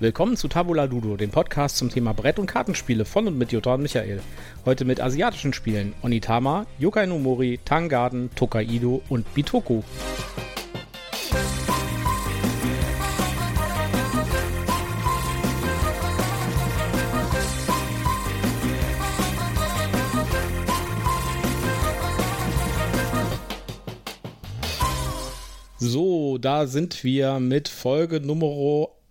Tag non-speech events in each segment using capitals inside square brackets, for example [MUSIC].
Willkommen zu Tabula Ludo, dem Podcast zum Thema Brett- und Kartenspiele von und mit Jutta und Michael. Heute mit asiatischen Spielen Onitama, Yokai no Mori, Tangarden, Tokaido und Bitoku. So, da sind wir mit Folge Nummer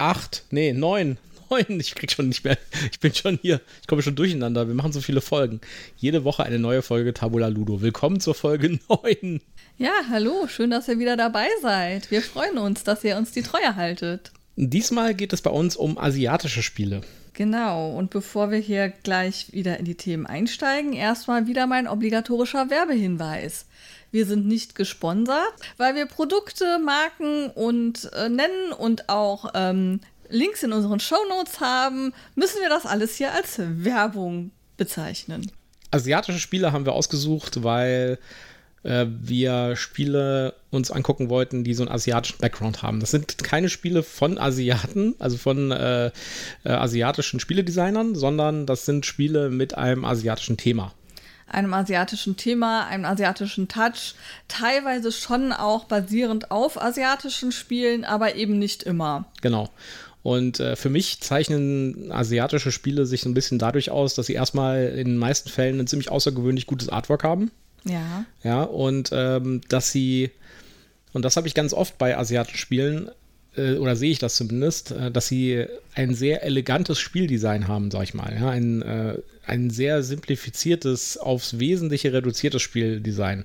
8, nee, 9. 9, [LAUGHS] ich krieg schon nicht mehr, ich bin schon hier, ich komme schon durcheinander, wir machen so viele Folgen. Jede Woche eine neue Folge Tabula Ludo. Willkommen zur Folge [LAUGHS] 9. Ja, hallo, schön, dass ihr wieder dabei seid. Wir freuen uns, dass ihr uns die Treue haltet. Diesmal geht es bei uns um asiatische Spiele. Genau, und bevor wir hier gleich wieder in die Themen einsteigen, erstmal wieder mein obligatorischer Werbehinweis. Wir sind nicht gesponsert, weil wir Produkte, Marken und äh, nennen und auch ähm, Links in unseren Shownotes haben, müssen wir das alles hier als Werbung bezeichnen. Asiatische Spiele haben wir ausgesucht, weil äh, wir Spiele uns angucken wollten, die so einen asiatischen Background haben. Das sind keine Spiele von Asiaten, also von äh, äh, asiatischen Spieledesignern, sondern das sind Spiele mit einem asiatischen Thema einem asiatischen Thema, einem asiatischen Touch, teilweise schon auch basierend auf asiatischen Spielen, aber eben nicht immer. Genau. Und äh, für mich zeichnen asiatische Spiele sich so ein bisschen dadurch aus, dass sie erstmal in den meisten Fällen ein ziemlich außergewöhnlich gutes Artwork haben. Ja. Ja, und ähm, dass sie, und das habe ich ganz oft bei asiatischen Spielen, oder sehe ich das zumindest, äh, dass sie ein sehr elegantes Spieldesign haben, sag ich mal. Ja, ein, äh, ein sehr simplifiziertes, aufs Wesentliche reduziertes Spieldesign.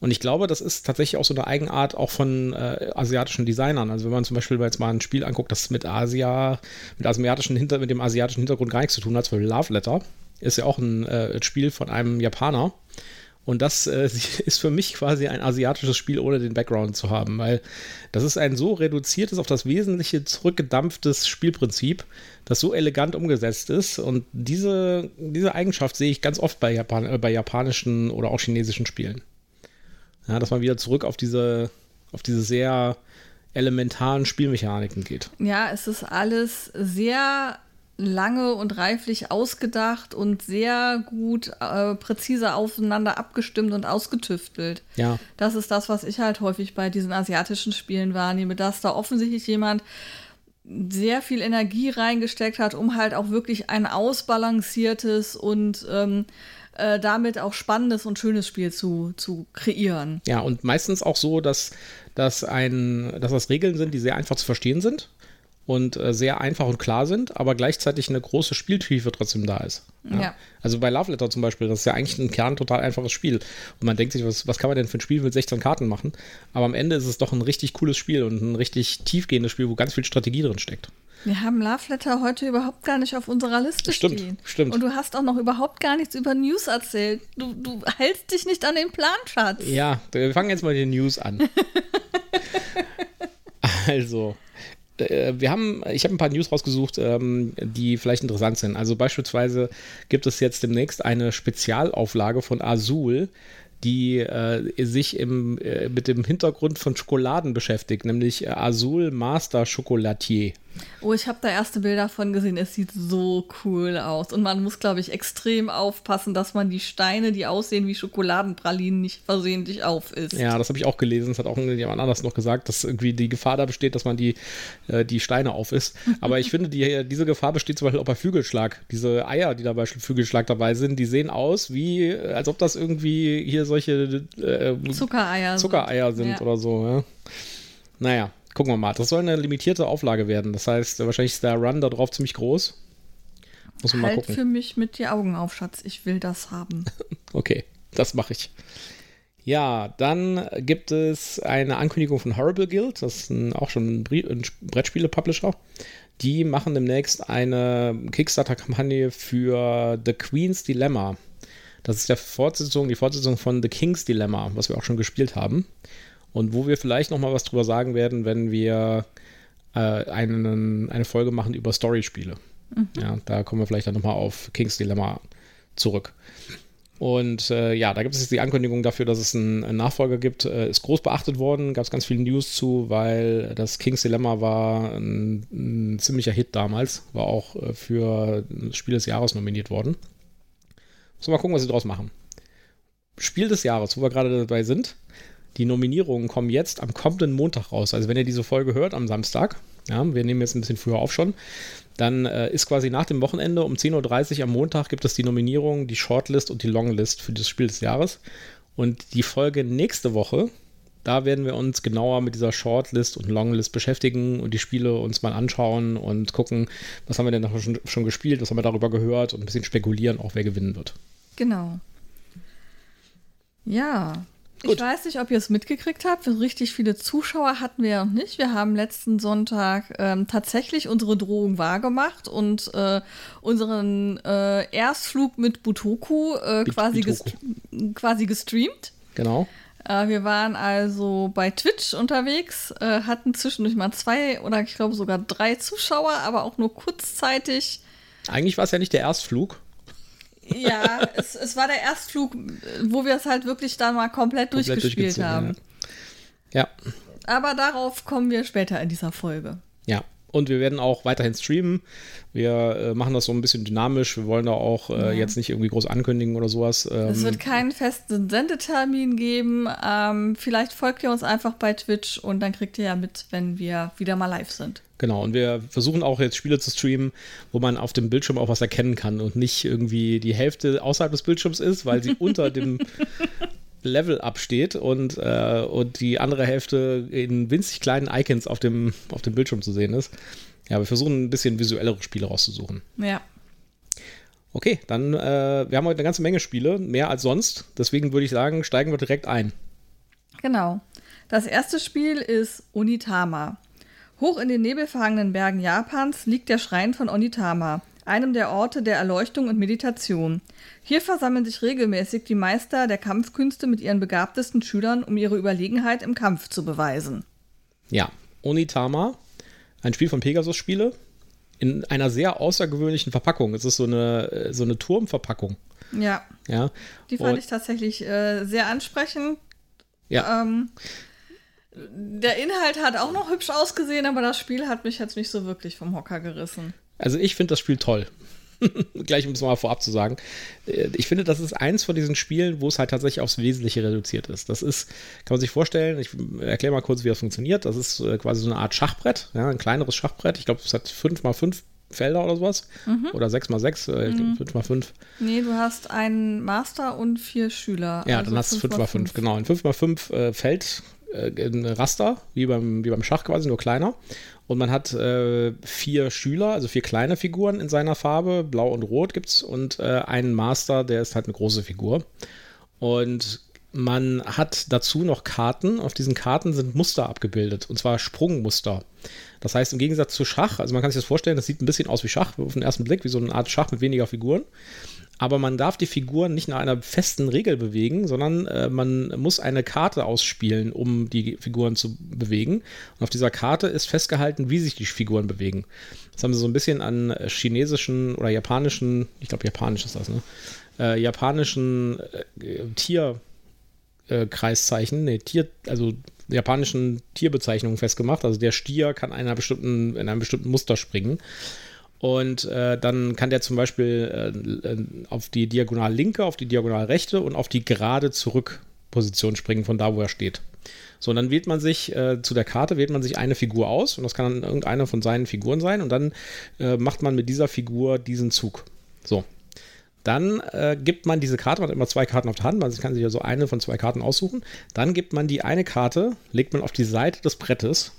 Und ich glaube, das ist tatsächlich auch so eine Eigenart auch von äh, asiatischen Designern. Also wenn man zum Beispiel jetzt mal ein Spiel anguckt, das mit Asia, mit asiatischen Hinter, mit dem asiatischen Hintergrund gar nichts zu tun hat, zum Beispiel Love Letter, ist ja auch ein äh, Spiel von einem Japaner. Und das äh, [LAUGHS] ist für mich quasi ein asiatisches Spiel, ohne den Background zu haben, weil das ist ein so reduziertes, auf das Wesentliche zurückgedampftes Spielprinzip, das so elegant umgesetzt ist. Und diese, diese Eigenschaft sehe ich ganz oft bei, Japan äh, bei japanischen oder auch chinesischen Spielen. Ja, dass man wieder zurück auf diese, auf diese sehr elementaren Spielmechaniken geht. Ja, es ist alles sehr lange und reiflich ausgedacht und sehr gut äh, präzise aufeinander abgestimmt und ausgetüftelt. Ja. Das ist das, was ich halt häufig bei diesen asiatischen Spielen wahrnehme, dass da offensichtlich jemand sehr viel Energie reingesteckt hat, um halt auch wirklich ein ausbalanciertes und ähm, äh, damit auch spannendes und schönes Spiel zu, zu kreieren. Ja, und meistens auch so, dass, dass, ein, dass das Regeln sind, die sehr einfach zu verstehen sind und äh, sehr einfach und klar sind, aber gleichzeitig eine große Spieltiefe trotzdem da ist. Ja. ja. Also bei Love Letter zum Beispiel, das ist ja eigentlich ein Kern total einfaches Spiel. Und man denkt sich, was, was kann man denn für ein Spiel mit 16 Karten machen? Aber am Ende ist es doch ein richtig cooles Spiel und ein richtig tiefgehendes Spiel, wo ganz viel Strategie drin steckt. Wir haben Love Letter heute überhaupt gar nicht auf unserer Liste stimmt, stehen. Stimmt. Und du hast auch noch überhaupt gar nichts über News erzählt. Du, du hältst dich nicht an den Plan, Schatz. Ja, wir fangen jetzt mal die News an. [LAUGHS] also, wir haben, ich habe ein paar News rausgesucht, ähm, die vielleicht interessant sind. Also beispielsweise gibt es jetzt demnächst eine Spezialauflage von Azul, die äh, sich im, äh, mit dem Hintergrund von Schokoladen beschäftigt, nämlich Azul Master Chocolatier. Oh, ich habe da erste Bilder von gesehen. Es sieht so cool aus. Und man muss, glaube ich, extrem aufpassen, dass man die Steine, die aussehen wie Schokoladenpralinen, nicht versehentlich auf ist. Ja, das habe ich auch gelesen. Das hat auch jemand anders noch gesagt, dass irgendwie die Gefahr da besteht, dass man die, äh, die Steine auf ist. [LAUGHS] Aber ich finde, die, diese Gefahr besteht zum Beispiel auch bei Flügelschlag. Diese Eier, die da bei Flügelschlag dabei sind, die sehen aus wie, als ob das irgendwie hier solche äh, Zuckereier, Zuckereier sind, sind ja. oder so. Ja. Naja, Gucken wir mal. Das soll eine limitierte Auflage werden. Das heißt, wahrscheinlich ist der Run da drauf ziemlich groß. Muss man halt mal gucken. für mich mit die Augen auf, Schatz. Ich will das haben. [LAUGHS] okay, das mache ich. Ja, dann gibt es eine Ankündigung von Horrible Guild. Das ist ein, auch schon ein, ein Brettspiele-Publisher. Die machen demnächst eine Kickstarter-Kampagne für The Queen's Dilemma. Das ist der Fortsetzung, die Fortsetzung von The King's Dilemma, was wir auch schon gespielt haben und wo wir vielleicht noch mal was drüber sagen werden, wenn wir äh, einen, eine Folge machen über Storyspiele. Mhm. Ja, da kommen wir vielleicht dann noch mal auf King's Dilemma zurück. Und äh, ja, da gibt es jetzt die Ankündigung dafür, dass es einen, einen Nachfolger gibt. Äh, ist groß beachtet worden, gab es ganz viele News zu, weil das King's Dilemma war ein, ein ziemlicher Hit damals. War auch äh, für Spiel des Jahres nominiert worden. So, mal gucken, was sie draus machen. Spiel des Jahres, wo wir gerade dabei sind. Die Nominierungen kommen jetzt am kommenden Montag raus. Also wenn ihr diese Folge hört am Samstag, ja, wir nehmen jetzt ein bisschen früher auf schon, dann äh, ist quasi nach dem Wochenende um 10.30 Uhr am Montag gibt es die Nominierung, die Shortlist und die Longlist für das Spiel des Jahres. Und die Folge nächste Woche, da werden wir uns genauer mit dieser Shortlist und Longlist beschäftigen und die Spiele uns mal anschauen und gucken, was haben wir denn schon, schon gespielt, was haben wir darüber gehört und ein bisschen spekulieren, auch wer gewinnen wird. Genau. Ja, Gut. Ich weiß nicht, ob ihr es mitgekriegt habt. Richtig viele Zuschauer hatten wir ja noch nicht. Wir haben letzten Sonntag ähm, tatsächlich unsere Drohung wahrgemacht und äh, unseren äh, Erstflug mit Butoku äh, quasi, Gest quasi gestreamt. Genau. Äh, wir waren also bei Twitch unterwegs, äh, hatten zwischendurch mal zwei oder ich glaube sogar drei Zuschauer, aber auch nur kurzzeitig. Eigentlich war es ja nicht der Erstflug. Ja, es, es war der Erstflug, wo wir es halt wirklich dann mal komplett, komplett durchgespielt haben. Ja. ja. Aber darauf kommen wir später in dieser Folge. Und wir werden auch weiterhin streamen. Wir äh, machen das so ein bisschen dynamisch. Wir wollen da auch äh, ja. jetzt nicht irgendwie groß ankündigen oder sowas. Ähm, es wird keinen festen Sendetermin geben. Ähm, vielleicht folgt ihr uns einfach bei Twitch und dann kriegt ihr ja mit, wenn wir wieder mal live sind. Genau, und wir versuchen auch jetzt Spiele zu streamen, wo man auf dem Bildschirm auch was erkennen kann und nicht irgendwie die Hälfte außerhalb des Bildschirms ist, weil sie [LAUGHS] unter dem Level absteht und, äh, und die andere Hälfte in winzig kleinen Icons auf dem, auf dem Bildschirm zu sehen ist. Ja, wir versuchen ein bisschen visuellere Spiele rauszusuchen. Ja. Okay, dann, äh, wir haben heute eine ganze Menge Spiele, mehr als sonst. Deswegen würde ich sagen, steigen wir direkt ein. Genau. Das erste Spiel ist Onitama. Hoch in den nebelverhangenen Bergen Japans liegt der Schrein von Onitama, einem der Orte der Erleuchtung und Meditation. Hier versammeln sich regelmäßig die Meister der Kampfkünste mit ihren begabtesten Schülern, um ihre Überlegenheit im Kampf zu beweisen. Ja, Onitama, ein Spiel von Pegasus Spiele, in einer sehr außergewöhnlichen Verpackung. Es ist so eine, so eine Turmverpackung. Ja. ja. Die fand und, ich tatsächlich äh, sehr ansprechend. Ja. Ähm, der Inhalt hat auch noch hübsch ausgesehen, aber das Spiel hat mich jetzt nicht so wirklich vom Hocker gerissen. Also ich finde das Spiel toll. [LAUGHS] Gleich um es mal vorab zu sagen. Äh, ich finde, das ist eins von diesen Spielen, wo es halt tatsächlich aufs Wesentliche reduziert ist. Das ist, kann man sich vorstellen, ich erkläre mal kurz, wie das funktioniert. Das ist äh, quasi so eine Art Schachbrett, ja, ein kleineres Schachbrett. Ich glaube, es hat 5x5 Felder oder sowas. Mhm. Oder 6x6, äh, mhm. 5x5. Nee, du hast einen Master und vier Schüler. Ja, also dann hast du 5x5, genau. Ein 5x5 äh, Feld äh, ein Raster, wie beim, wie beim Schach quasi, nur kleiner. Und man hat äh, vier Schüler, also vier kleine Figuren in seiner Farbe, blau und rot gibt es, und äh, einen Master, der ist halt eine große Figur. Und man hat dazu noch Karten. Auf diesen Karten sind Muster abgebildet, und zwar Sprungmuster. Das heißt, im Gegensatz zu Schach, also man kann sich das vorstellen, das sieht ein bisschen aus wie Schach auf den ersten Blick, wie so eine Art Schach mit weniger Figuren aber man darf die Figuren nicht nach einer festen Regel bewegen, sondern äh, man muss eine Karte ausspielen, um die Figuren zu bewegen. Und auf dieser Karte ist festgehalten, wie sich die Figuren bewegen. Das haben sie so ein bisschen an chinesischen oder japanischen, ich glaube japanisch ist das, ne? Äh, japanischen äh, Tierkreiszeichen, äh, nee, Tier, also japanischen Tierbezeichnungen festgemacht. Also der Stier kann einer bestimmten, in einem bestimmten Muster springen. Und äh, dann kann der zum Beispiel äh, äh, auf die diagonal linke, auf die diagonal rechte und auf die gerade Zurückposition springen, von da, wo er steht. So, und dann wählt man sich äh, zu der Karte, wählt man sich eine Figur aus und das kann dann irgendeine von seinen Figuren sein und dann äh, macht man mit dieser Figur diesen Zug. So. Dann äh, gibt man diese Karte, man hat immer zwei Karten auf der Hand, man kann sich also eine von zwei Karten aussuchen. Dann gibt man die eine Karte, legt man auf die Seite des Brettes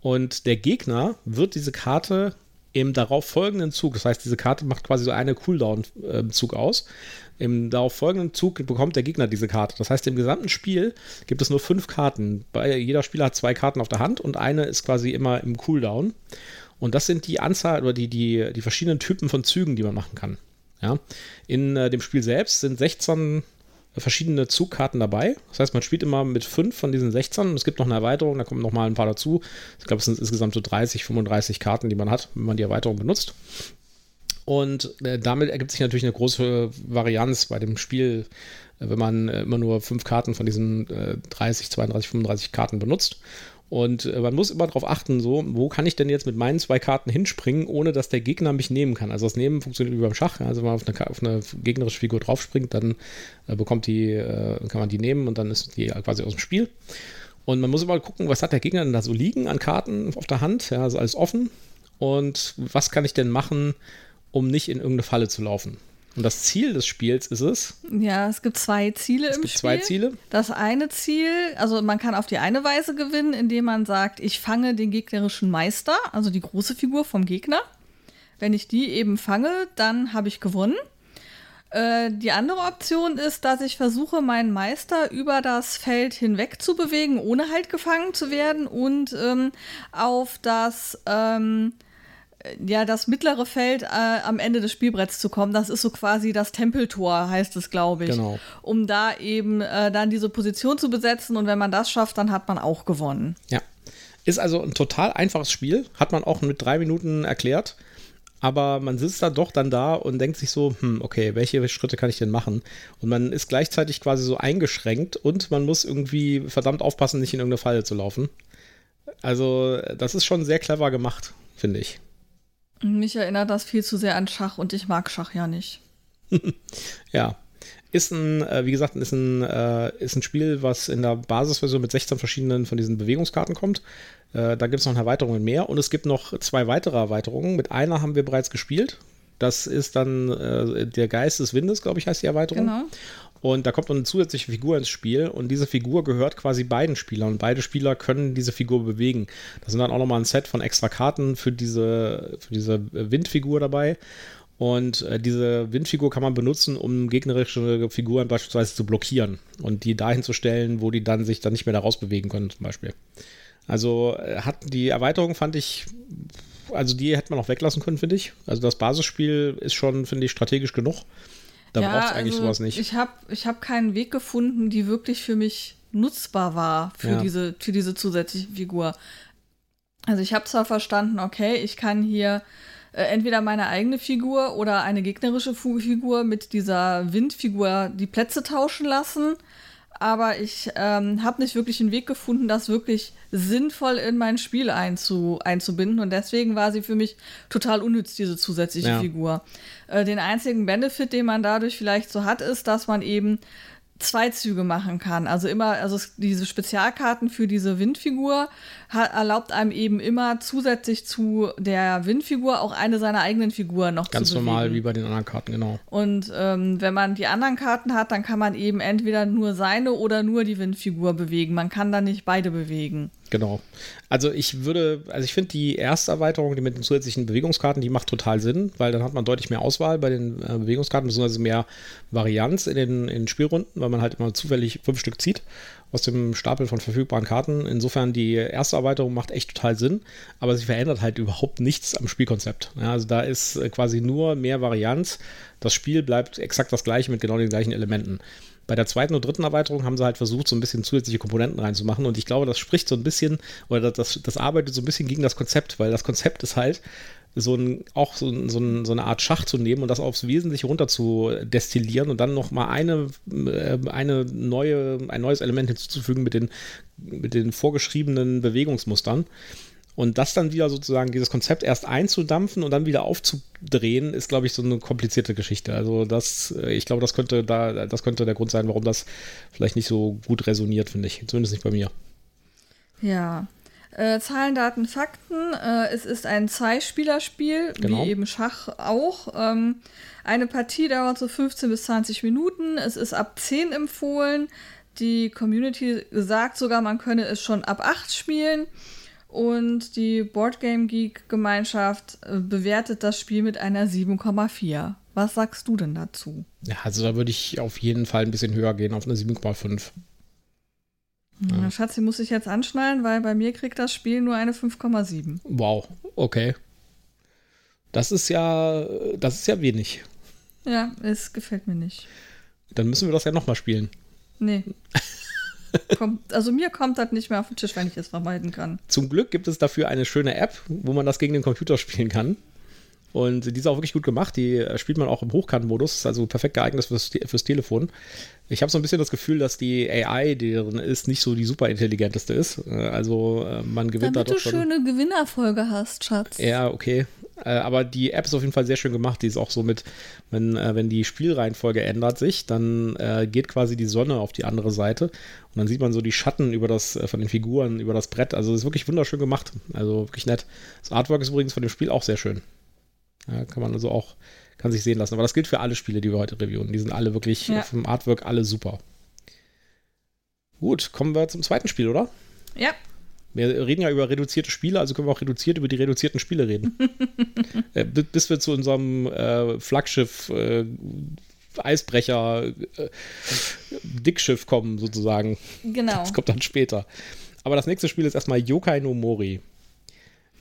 und der Gegner wird diese Karte im darauf folgenden Zug, das heißt, diese Karte macht quasi so eine Cooldown-Zug aus. Im darauf folgenden Zug bekommt der Gegner diese Karte. Das heißt, im gesamten Spiel gibt es nur fünf Karten. Jeder Spieler hat zwei Karten auf der Hand und eine ist quasi immer im Cooldown. Und das sind die Anzahl oder die, die, die verschiedenen Typen von Zügen, die man machen kann. Ja. In äh, dem Spiel selbst sind 16 verschiedene Zugkarten dabei. Das heißt, man spielt immer mit fünf von diesen 16 und es gibt noch eine Erweiterung, da kommen noch mal ein paar dazu. Ich glaube, es sind insgesamt so 30, 35 Karten, die man hat, wenn man die Erweiterung benutzt. Und äh, damit ergibt sich natürlich eine große Varianz bei dem Spiel, äh, wenn man äh, immer nur fünf Karten von diesen 30, 32, 35 Karten benutzt. Und äh, man muss immer darauf achten, so, wo kann ich denn jetzt mit meinen zwei Karten hinspringen, ohne dass der Gegner mich nehmen kann. Also das Nehmen funktioniert wie beim Schach. Also wenn man auf eine, auf eine gegnerische Figur draufspringt, dann äh, bekommt die, äh, kann man die nehmen und dann ist die quasi aus dem Spiel. Und man muss immer gucken, was hat der Gegner denn da so liegen an Karten auf der Hand, ja, also alles offen. Und was kann ich denn machen, um nicht in irgendeine Falle zu laufen? Und das Ziel des Spiels ist es? Ja, es gibt zwei Ziele es im gibt Spiel. Zwei Ziele. Das eine Ziel, also man kann auf die eine Weise gewinnen, indem man sagt, ich fange den gegnerischen Meister, also die große Figur vom Gegner. Wenn ich die eben fange, dann habe ich gewonnen. Äh, die andere Option ist, dass ich versuche, meinen Meister über das Feld hinweg zu bewegen, ohne halt gefangen zu werden und ähm, auf das ähm, ja, das mittlere Feld äh, am Ende des Spielbretts zu kommen. Das ist so quasi das Tempeltor, heißt es, glaube ich. Genau. Um da eben äh, dann diese Position zu besetzen und wenn man das schafft, dann hat man auch gewonnen. Ja. Ist also ein total einfaches Spiel, hat man auch mit drei Minuten erklärt. Aber man sitzt da doch dann da und denkt sich so, hm, okay, welche Schritte kann ich denn machen? Und man ist gleichzeitig quasi so eingeschränkt und man muss irgendwie verdammt aufpassen, nicht in irgendeine Falle zu laufen. Also, das ist schon sehr clever gemacht, finde ich. Mich erinnert das viel zu sehr an Schach und ich mag Schach ja nicht. [LAUGHS] ja. Ist ein, äh, wie gesagt, ist ein, äh, ist ein Spiel, was in der Basisversion mit 16 verschiedenen von diesen Bewegungskarten kommt. Äh, da gibt es noch eine Erweiterung mehr und es gibt noch zwei weitere Erweiterungen. Mit einer haben wir bereits gespielt. Das ist dann äh, der Geist des Windes, glaube ich, heißt die Erweiterung. Genau. Und da kommt eine zusätzliche Figur ins Spiel und diese Figur gehört quasi beiden Spielern und beide Spieler können diese Figur bewegen. Da sind dann auch nochmal ein Set von extra Karten für diese, für diese Windfigur dabei. Und äh, diese Windfigur kann man benutzen, um gegnerische Figuren beispielsweise zu blockieren und die dahin zu stellen, wo die dann sich dann nicht mehr da rausbewegen können, zum Beispiel. Also äh, hat die Erweiterung fand ich, also die hätte man auch weglassen können, finde ich. Also das Basisspiel ist schon, finde ich, strategisch genug. Da ja, braucht es eigentlich also sowas nicht. Ich habe ich hab keinen Weg gefunden, die wirklich für mich nutzbar war, für, ja. diese, für diese zusätzliche Figur. Also ich habe zwar verstanden, okay, ich kann hier äh, entweder meine eigene Figur oder eine gegnerische Figur mit dieser Windfigur die Plätze tauschen lassen aber ich ähm, habe nicht wirklich einen Weg gefunden, das wirklich sinnvoll in mein Spiel einzu, einzubinden. Und deswegen war sie für mich total unnütz, diese zusätzliche ja. Figur. Äh, den einzigen Benefit, den man dadurch vielleicht so hat, ist, dass man eben zwei Züge machen kann. Also immer, also diese Spezialkarten für diese Windfigur erlaubt einem eben immer zusätzlich zu der Windfigur auch eine seiner eigenen Figuren noch Ganz zu bewegen. Ganz normal wie bei den anderen Karten, genau. Und ähm, wenn man die anderen Karten hat, dann kann man eben entweder nur seine oder nur die Windfigur bewegen. Man kann dann nicht beide bewegen. Genau. Also ich würde, also ich finde die erste Erweiterung, die mit den zusätzlichen Bewegungskarten, die macht total Sinn, weil dann hat man deutlich mehr Auswahl bei den äh, Bewegungskarten, beziehungsweise mehr Varianz in den, in den Spielrunden, weil man halt immer zufällig fünf Stück zieht aus dem Stapel von verfügbaren Karten. Insofern die erste Erweiterung macht echt total Sinn, aber sie verändert halt überhaupt nichts am Spielkonzept. Ja, also da ist äh, quasi nur mehr Varianz. Das Spiel bleibt exakt das gleiche mit genau den gleichen Elementen. Bei der zweiten und dritten Erweiterung haben sie halt versucht, so ein bisschen zusätzliche Komponenten reinzumachen. Und ich glaube, das spricht so ein bisschen, oder das, das arbeitet so ein bisschen gegen das Konzept, weil das Konzept ist halt, so ein, auch so, ein, so, eine Art Schach zu nehmen und das aufs Wesentliche runter zu destillieren und dann nochmal eine, äh, eine neue, ein neues Element hinzuzufügen mit den, mit den vorgeschriebenen Bewegungsmustern. Und das dann wieder sozusagen, dieses Konzept erst einzudampfen und dann wieder aufzudrehen, ist, glaube ich, so eine komplizierte Geschichte. Also das, äh, ich glaube, das könnte da, das könnte der Grund sein, warum das vielleicht nicht so gut resoniert, finde ich. Zumindest nicht bei mir. Ja. Äh, Zahlen, Daten, Fakten. Äh, es ist ein Zweispielerspiel, genau. wie eben Schach auch. Ähm, eine Partie dauert so 15 bis 20 Minuten. Es ist ab 10 empfohlen. Die Community sagt sogar, man könne es schon ab 8 spielen. Und die Boardgame Geek Gemeinschaft äh, bewertet das Spiel mit einer 7,4. Was sagst du denn dazu? Ja, also da würde ich auf jeden Fall ein bisschen höher gehen, auf eine 7,5. Ja. Schatzi muss sich jetzt anschnallen, weil bei mir kriegt das Spiel nur eine 5,7. Wow, okay. Das ist ja, das ist ja wenig. Ja, es gefällt mir nicht. Dann müssen wir das ja nochmal spielen. Nee. [LAUGHS] kommt, also mir kommt das nicht mehr auf den Tisch, wenn ich es vermeiden kann. Zum Glück gibt es dafür eine schöne App, wo man das gegen den Computer spielen kann. Und die ist auch wirklich gut gemacht. Die äh, spielt man auch im Hochkant-Modus, also perfekt geeignet fürs, fürs Telefon. Ich habe so ein bisschen das Gefühl, dass die AI, die drin ist, nicht so die super intelligenteste ist. Äh, also äh, man gewinnt Damit da doch du schon. schöne Gewinnerfolge hast, Schatz. Ja, okay. Aber die App ist auf jeden Fall sehr schön gemacht. Die ist auch so mit, wenn, wenn die Spielreihenfolge ändert sich, dann geht quasi die Sonne auf die andere Seite und dann sieht man so die Schatten über das, von den Figuren über das Brett. Also ist wirklich wunderschön gemacht. Also wirklich nett. Das Artwork ist übrigens von dem Spiel auch sehr schön. Ja, kann man also auch, kann sich sehen lassen. Aber das gilt für alle Spiele, die wir heute reviewen. Die sind alle wirklich Ja. vom Artwork alle super. Gut, kommen wir zum zweiten Spiel, oder? Ja, Wir reden ja über reduzierte Spiele, also können wir auch reduziert über die reduzierten Spiele reden. [LAUGHS] äh, bi- bis wir zu unserem äh, Flaggschiff, äh, Eisbrecher, äh, Dickschiff kommen, sozusagen. genau. Das kommt dann später. Aber das nächste Spiel ist erstmal Yokai no Mori.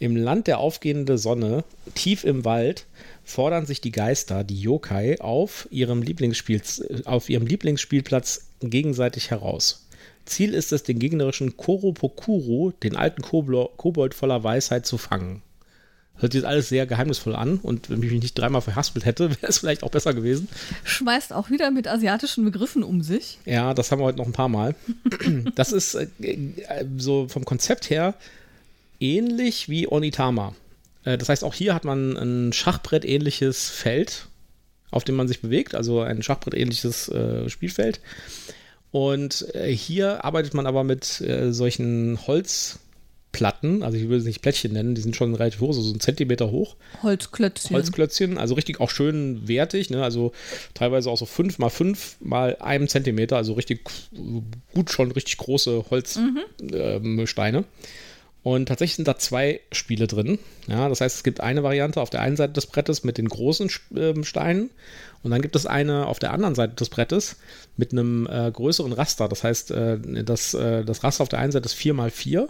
Im Land der aufgehenden Sonne, tief im Wald, fordern sich die Geister, die Yokai, auf ihrem, Lieblingsspiel, auf ihrem Lieblingsspielplatz gegenseitig heraus. Ziel ist es, den gegnerischen Koropokuro, den alten Kobold voller Weisheit, zu fangen. Hört sich jetzt alles sehr geheimnisvoll an und wenn ich mich nicht dreimal verhaspelt hätte, [LAUGHS] wäre es vielleicht auch besser gewesen. Schmeißt auch wieder mit asiatischen Begriffen um sich. Ja, das haben wir heute noch ein paar Mal. Das ist äh, so vom Konzept her ähnlich wie Onitama. Äh, das heißt, auch hier hat man ein Schachbrett-ähnliches Feld, auf dem man sich bewegt, also ein Schachbrett-ähnliches äh, Spielfeld. Und äh, hier arbeitet man aber mit äh, solchen Holzplatten, also ich würde es nicht Plättchen nennen, die sind schon relativ hoch, so so einen Zentimeter hoch. Holzklötzchen. Holzklötzchen, also richtig auch schön wertig, ne? also teilweise auch so 5 mal 5 mal einem Zentimeter, also richtig gut schon richtig große Holzsteine. Und tatsächlich sind da zwei Spiele drin. Ja, das heißt, es gibt eine Variante auf der einen Seite des Brettes mit den großen ähm, Steinen und dann gibt es eine auf der anderen Seite des Brettes mit einem äh, größeren Raster. Das heißt, äh, das, äh, das Raster auf der einen Seite ist 4 mal 4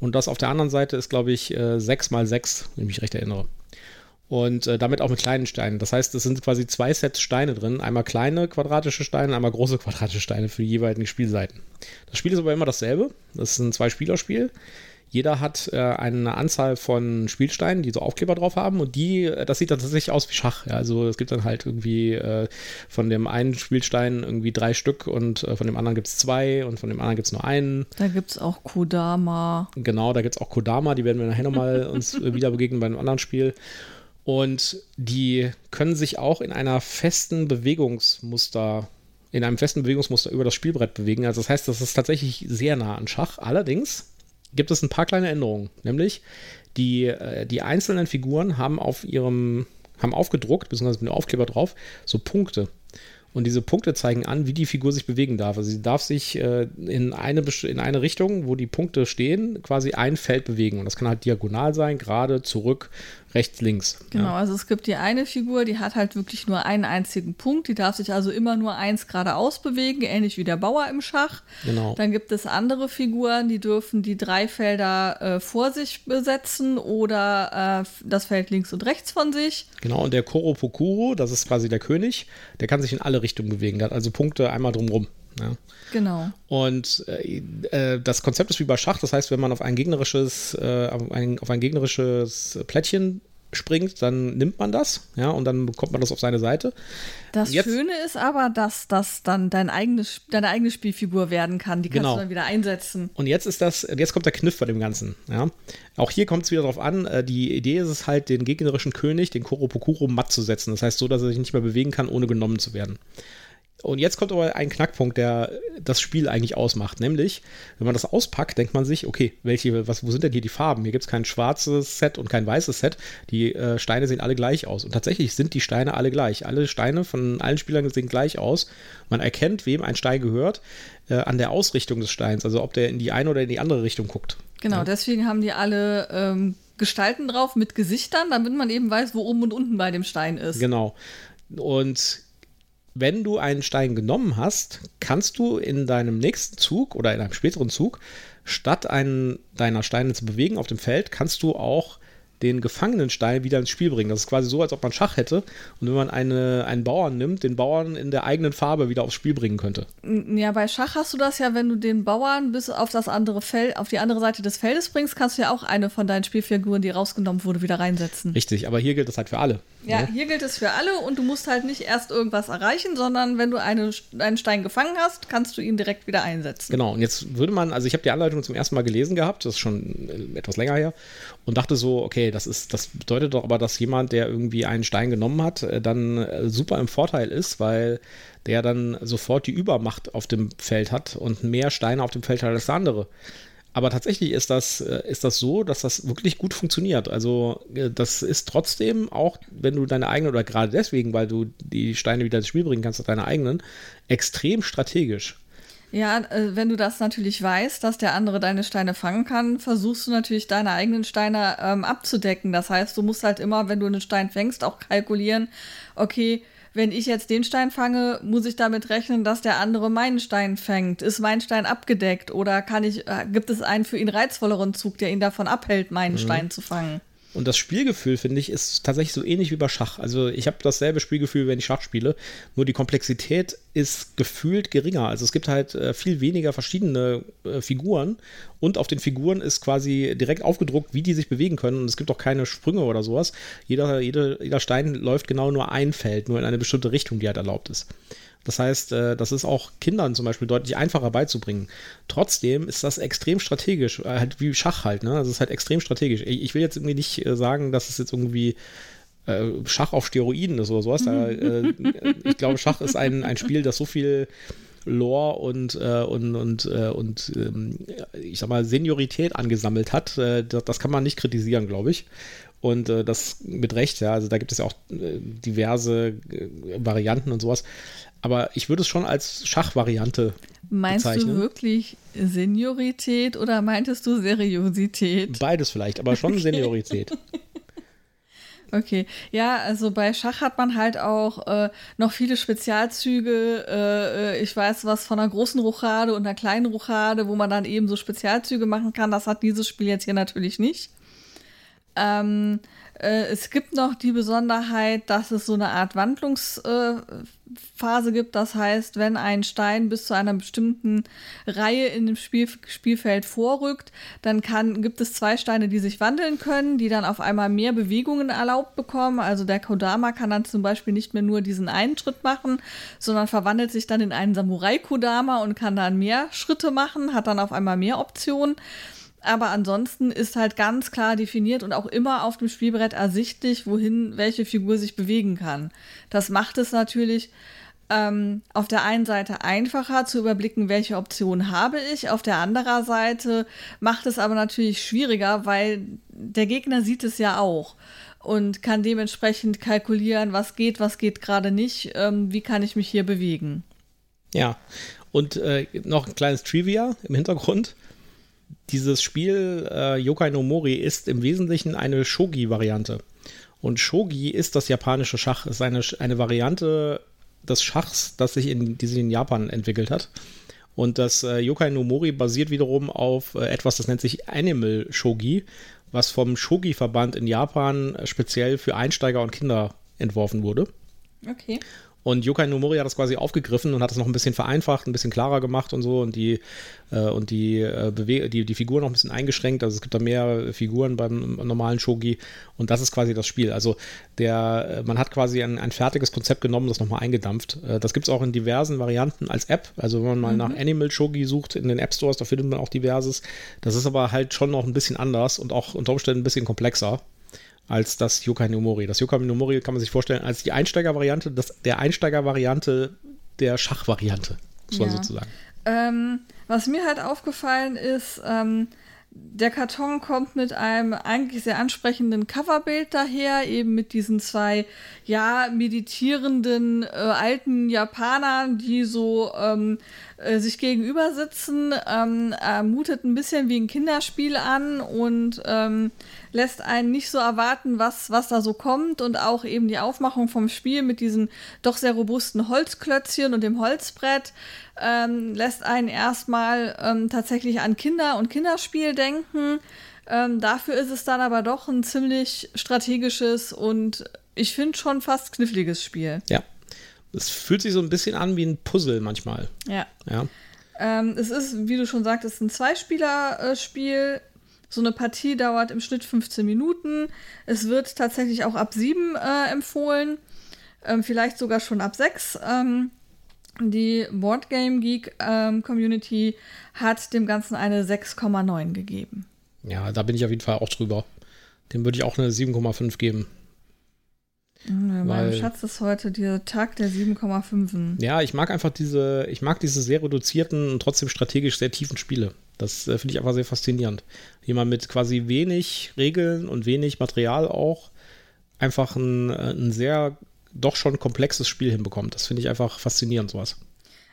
und das auf der anderen Seite ist, glaube ich, äh, 6 mal 6, wenn ich mich recht erinnere. Und äh, damit auch mit kleinen Steinen. Das heißt, es sind quasi zwei Sets Steine drin. Einmal kleine quadratische Steine, einmal große quadratische Steine für die jeweiligen Spielseiten. Das Spiel ist aber immer dasselbe. Das ist ein Zwei-Spieler-Spiel. Jeder hat äh, eine Anzahl von Spielsteinen, die so Aufkleber drauf haben und die, äh, das sieht dann tatsächlich aus wie Schach. Ja, also es gibt dann halt irgendwie äh, von dem einen Spielstein irgendwie drei Stück und äh, von dem anderen gibt es zwei und von dem anderen gibt es nur einen. Da gibt es auch Kodama. Genau, da gibt es auch Kodama, die werden wir nachher nochmal [LAUGHS] uns äh, wieder begegnen bei einem anderen Spiel. Und die können sich auch in einer festen Bewegungsmuster, in einem festen Bewegungsmuster über das Spielbrett bewegen. Also das heißt, das ist tatsächlich sehr nah an Schach. Allerdings gibt es ein paar kleine Änderungen. Nämlich die, äh, die einzelnen Figuren haben auf ihrem, haben aufgedruckt, beziehungsweise mit dem Aufkleber drauf, so Punkte. Und diese Punkte zeigen an, wie die Figur sich bewegen darf. Also sie darf sich äh, in, eine, in eine Richtung, wo die Punkte stehen, quasi ein Feld bewegen. Und das kann halt diagonal sein, gerade, zurück, rechts, links. Genau, Ja. also es gibt die eine Figur, die hat halt wirklich nur einen einzigen Punkt. Die darf sich also immer nur eins geradeaus bewegen, ähnlich wie der Bauer im Schach. Genau. Dann gibt es andere Figuren, die dürfen die drei Felder äh, vor sich besetzen oder äh, das Feld links und rechts von sich. Genau, und der Koropokuro, das ist quasi der König, der kann sich in alle Richtungen bewegen. Der hat also Punkte einmal drumrum. Ja. Genau. Und äh, äh, das Konzept ist wie bei Schach, das heißt, wenn man auf ein gegnerisches, äh, auf, ein, auf ein gegnerisches Plättchen springt, dann nimmt man das, ja, und dann bekommt man das auf seine Seite. Das Jetzt- Schöne ist aber, dass das dann dein eigenes, deine eigene Spielfigur werden kann. Die kannst Genau. du dann wieder einsetzen. Und jetzt ist das, jetzt kommt der Kniff bei dem Ganzen. Ja. Auch hier kommt es wieder darauf an, äh, die Idee ist es halt, den gegnerischen König, den Koropokuro, matt zu setzen. Das heißt so, dass er sich nicht mehr bewegen kann, ohne genommen zu werden. Und jetzt kommt aber ein Knackpunkt, der das Spiel eigentlich ausmacht. Nämlich, wenn man das auspackt, denkt man sich, okay, welche, was, wo sind denn hier die Farben? Hier gibt es kein schwarzes Set und kein weißes Set. Die äh, Steine sehen alle gleich aus. Und tatsächlich sind die Steine alle gleich. Alle Steine von allen Spielern sehen gleich aus. Man erkennt, wem ein Stein gehört, äh, an der Ausrichtung des Steins. Also ob der in die eine oder in die andere Richtung guckt. Genau, deswegen haben die alle ähm, Gestalten drauf mit Gesichtern, damit man eben weiß, wo oben und unten bei dem Stein ist. Genau. Und wenn du einen Stein genommen hast, kannst du in deinem nächsten Zug oder in einem späteren Zug, statt einen deiner Steine zu bewegen auf dem Feld, kannst du auch den gefangenen Stein wieder ins Spiel bringen. Das ist quasi so, als ob man Schach hätte und wenn man eine, einen Bauern nimmt, den Bauern in der eigenen Farbe wieder aufs Spiel bringen könnte. Ja, bei Schach hast du das ja, wenn du den Bauern bis auf das andere Feld, auf die andere Seite des Feldes bringst, kannst du ja auch eine von deinen Spielfiguren, die rausgenommen wurde, wieder reinsetzen. Richtig, aber hier gilt das halt für alle. Ja, ne? hier gilt es für alle und du musst halt nicht erst irgendwas erreichen, sondern wenn du eine, einen Stein gefangen hast, kannst du ihn direkt wieder einsetzen. Genau, und jetzt würde man, also ich habe die Anleitung zum ersten Mal gelesen gehabt, das ist schon äh, etwas länger her, und dachte so, okay, das ist, das bedeutet doch aber, dass jemand, der irgendwie einen Stein genommen hat, äh, dann äh, super im Vorteil ist, weil der dann sofort die Übermacht auf dem Feld hat und mehr Steine auf dem Feld hat als der andere. Aber tatsächlich ist das, äh, ist das so, dass das wirklich gut funktioniert. Also das ist trotzdem auch, wenn du deine eigenen, oder gerade deswegen, weil du die Steine wieder ins Spiel bringen kannst, deine eigenen, extrem strategisch. Ja, äh, wenn du das natürlich weißt, dass der andere deine Steine fangen kann, versuchst du natürlich deine eigenen Steine ähm, abzudecken. Das heißt, du musst halt immer, wenn du einen Stein fängst, auch kalkulieren, okay, wenn ich jetzt den Stein fange, muss ich damit rechnen, dass der andere meinen Stein fängt. Ist mein Stein abgedeckt oder kann ich, äh, gibt es einen für ihn reizvolleren Zug, der ihn davon abhält, meinen mhm. Stein zu fangen? Und das Spielgefühl, finde ich, ist tatsächlich so ähnlich wie bei Schach. Also ich habe dasselbe Spielgefühl, wenn ich Schach spiele, nur die Komplexität ist gefühlt geringer. Also es gibt halt äh, viel weniger verschiedene äh, Figuren und auf den Figuren ist quasi direkt aufgedruckt, wie die sich bewegen können und es gibt auch keine Sprünge oder sowas. Jeder, jeder, jeder Stein läuft genau nur ein Feld, nur in eine bestimmte Richtung, die halt erlaubt ist. Das heißt, äh, das ist auch Kindern zum Beispiel deutlich einfacher beizubringen. Trotzdem ist das extrem strategisch, äh, halt wie Schach halt, ne? Das ist halt extrem strategisch. Ich will jetzt irgendwie nicht äh, sagen, dass es jetzt irgendwie Schach auf Steroiden ist oder sowas. Da, ich glaube, Schach ist ein, ein Spiel, das so viel Lore und, und, und, und ähm, ich sag mal, Seniorität angesammelt hat. das kann man nicht kritisieren, glaube ich. Und das mit Recht, ja. Also da gibt es ja auch diverse Varianten und sowas. Aber ich würde es schon als Schachvariante Meinst bezeichnen. du wirklich Seniorität oder meintest du Seriosität? Beides vielleicht, aber schon. Seniorität. Okay, ja, also bei Schach hat man halt auch äh, noch viele Spezialzüge. Äh, äh, ich weiß was von einer großen Rochade und einer kleinen Rochade, wo man dann eben so Spezialzüge machen kann. Das hat dieses Spiel jetzt hier natürlich nicht. Ähm, äh, es gibt noch die Besonderheit, dass es so eine Art Wandlungsphase äh, gibt. Das heißt, wenn ein Stein bis zu einer bestimmten Reihe in dem Spiel, Spielfeld vorrückt, dann kann, gibt es zwei Steine, die sich wandeln können, die dann auf einmal mehr Bewegungen erlaubt bekommen. Also der Kodama kann dann zum Beispiel nicht mehr nur diesen einen Schritt machen, sondern verwandelt sich dann in einen Samurai-Kodama und kann dann mehr Schritte machen, hat dann auf einmal mehr Optionen. Aber ansonsten ist halt ganz klar definiert und auch immer auf dem Spielbrett ersichtlich, wohin welche Figur sich bewegen kann. Das macht es natürlich ähm, auf der einen Seite einfacher zu überblicken, welche Optionen habe ich. Auf der anderen Seite macht es aber natürlich schwieriger, weil der Gegner sieht es ja auch und kann dementsprechend kalkulieren, was geht, was geht gerade nicht, ähm, wie kann ich mich hier bewegen. Ja, und äh, noch ein kleines Trivia im Hintergrund dieses Spiel äh, Yokai no Mori ist im Wesentlichen eine Shogi-Variante. Und Shogi ist das japanische Schach, ist eine, eine Variante des Schachs, das sich in, die sich in Japan entwickelt hat. Und das äh, Yokai no Mori basiert wiederum auf äh, etwas, das nennt sich Animal Shogi, was vom Shogi-Verband in Japan speziell für Einsteiger und Kinder entworfen wurde. Okay. Und Yokai Nomori hat das quasi aufgegriffen und hat es noch ein bisschen vereinfacht, ein bisschen klarer gemacht und so und die, äh, und die, äh, die, die Figur noch ein bisschen eingeschränkt. Also es gibt da mehr Figuren beim normalen Shogi und das ist quasi das Spiel. Also der, äh, man hat quasi ein, ein fertiges Konzept genommen, das nochmal eingedampft. Äh, das gibt es auch in diversen Varianten als App. Also wenn man mal mhm. nach Animal Shogi sucht in den App Stores, da findet man auch diverses. Das ist aber halt schon noch ein bisschen anders und auch unter Umständen ein bisschen komplexer als das Yokai no Mori. Das Yokai no Mori kann man sich vorstellen als die Einsteigervariante, das, der Einsteigervariante der Schachvariante, muss man ja. sozusagen. Ähm, was mir halt aufgefallen ist, ähm, der Karton kommt mit einem eigentlich sehr ansprechenden Coverbild daher, eben mit diesen zwei, ja, meditierenden äh, alten Japanern, die so ähm, äh, sich gegenüber sitzen. Ähm, er mutet ein bisschen wie ein Kinderspiel an und ähm, lässt einen nicht so erwarten, was, was da so kommt. Und auch eben die Aufmachung vom Spiel mit diesen doch sehr robusten Holzklötzchen und dem Holzbrett ähm, lässt einen erstmal ähm, tatsächlich an Kinder und Kinderspiel denken. Ähm, dafür ist es dann aber doch ein ziemlich strategisches und ich finde schon fast kniffliges Spiel. Ja. Es fühlt sich so ein bisschen an wie ein Puzzle manchmal. Ja. Ja. Ähm, es ist, wie du schon sagtest, ein Zweispieler-Spiel. So eine Partie dauert im Schnitt 15 Minuten. Es wird tatsächlich auch ab 7 äh, empfohlen. Ähm, vielleicht sogar schon ab 6. Ähm, die Boardgame Geek ähm, Community hat dem Ganzen eine 6,9 gegeben. Ja, da bin ich auf jeden Fall auch drüber. Dem würde ich auch eine 7,5 geben. Mhm, Weil- mein Schatz ist heute der Tag der 7,5. Ja, ich mag einfach diese, ich mag diese sehr reduzierten und trotzdem strategisch sehr tiefen Spiele. Das äh, finde ich einfach sehr faszinierend. Wie man mit quasi wenig Regeln und wenig Material auch einfach ein, äh, ein sehr doch schon komplexes Spiel hinbekommt. Das finde ich einfach faszinierend, sowas.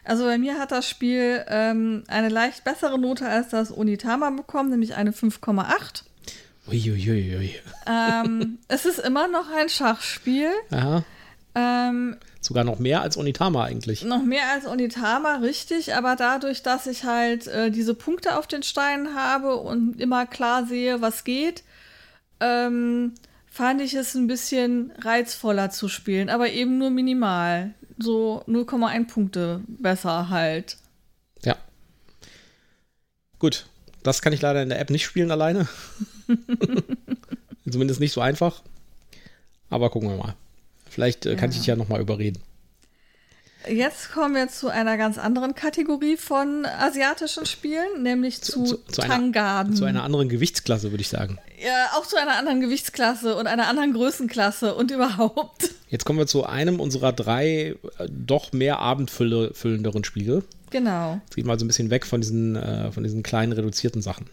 Also bei mir hat das Spiel ähm, eine leicht bessere Note als das Onitama bekommen, nämlich eine 5,8. Uiuiui. ähm, [LAUGHS] es ist immer noch ein Schachspiel. Aha. Ähm, Sogar noch mehr als Onitama eigentlich. noch mehr als Onitama, richtig, aber dadurch, dass ich halt äh, diese Punkte auf den Steinen habe und immer klar sehe, was geht, ähm, fand ich es ein bisschen reizvoller zu spielen, aber eben nur minimal. So 0,1 Punkte besser halt. Ja. Gut. Das kann ich leider in der App nicht spielen alleine. [LAUGHS] Zumindest nicht so einfach. Aber gucken wir mal. Vielleicht äh, kann ich Ja. dich ja nochmal überreden. Jetzt kommen wir zu einer ganz anderen Kategorie von asiatischen Spielen, nämlich zu, Zu- zu einer- Tangaden. Zu einer anderen Gewichtsklasse, würde ich sagen. ja, auch zu einer anderen Gewichtsklasse und einer anderen Größenklasse und überhaupt. Jetzt kommen wir zu einem unserer drei äh, doch mehr abendfüllenderen Spiele. Genau. Jetzt gehen wir also ein bisschen weg von diesen, äh, von diesen kleinen reduzierten Sachen.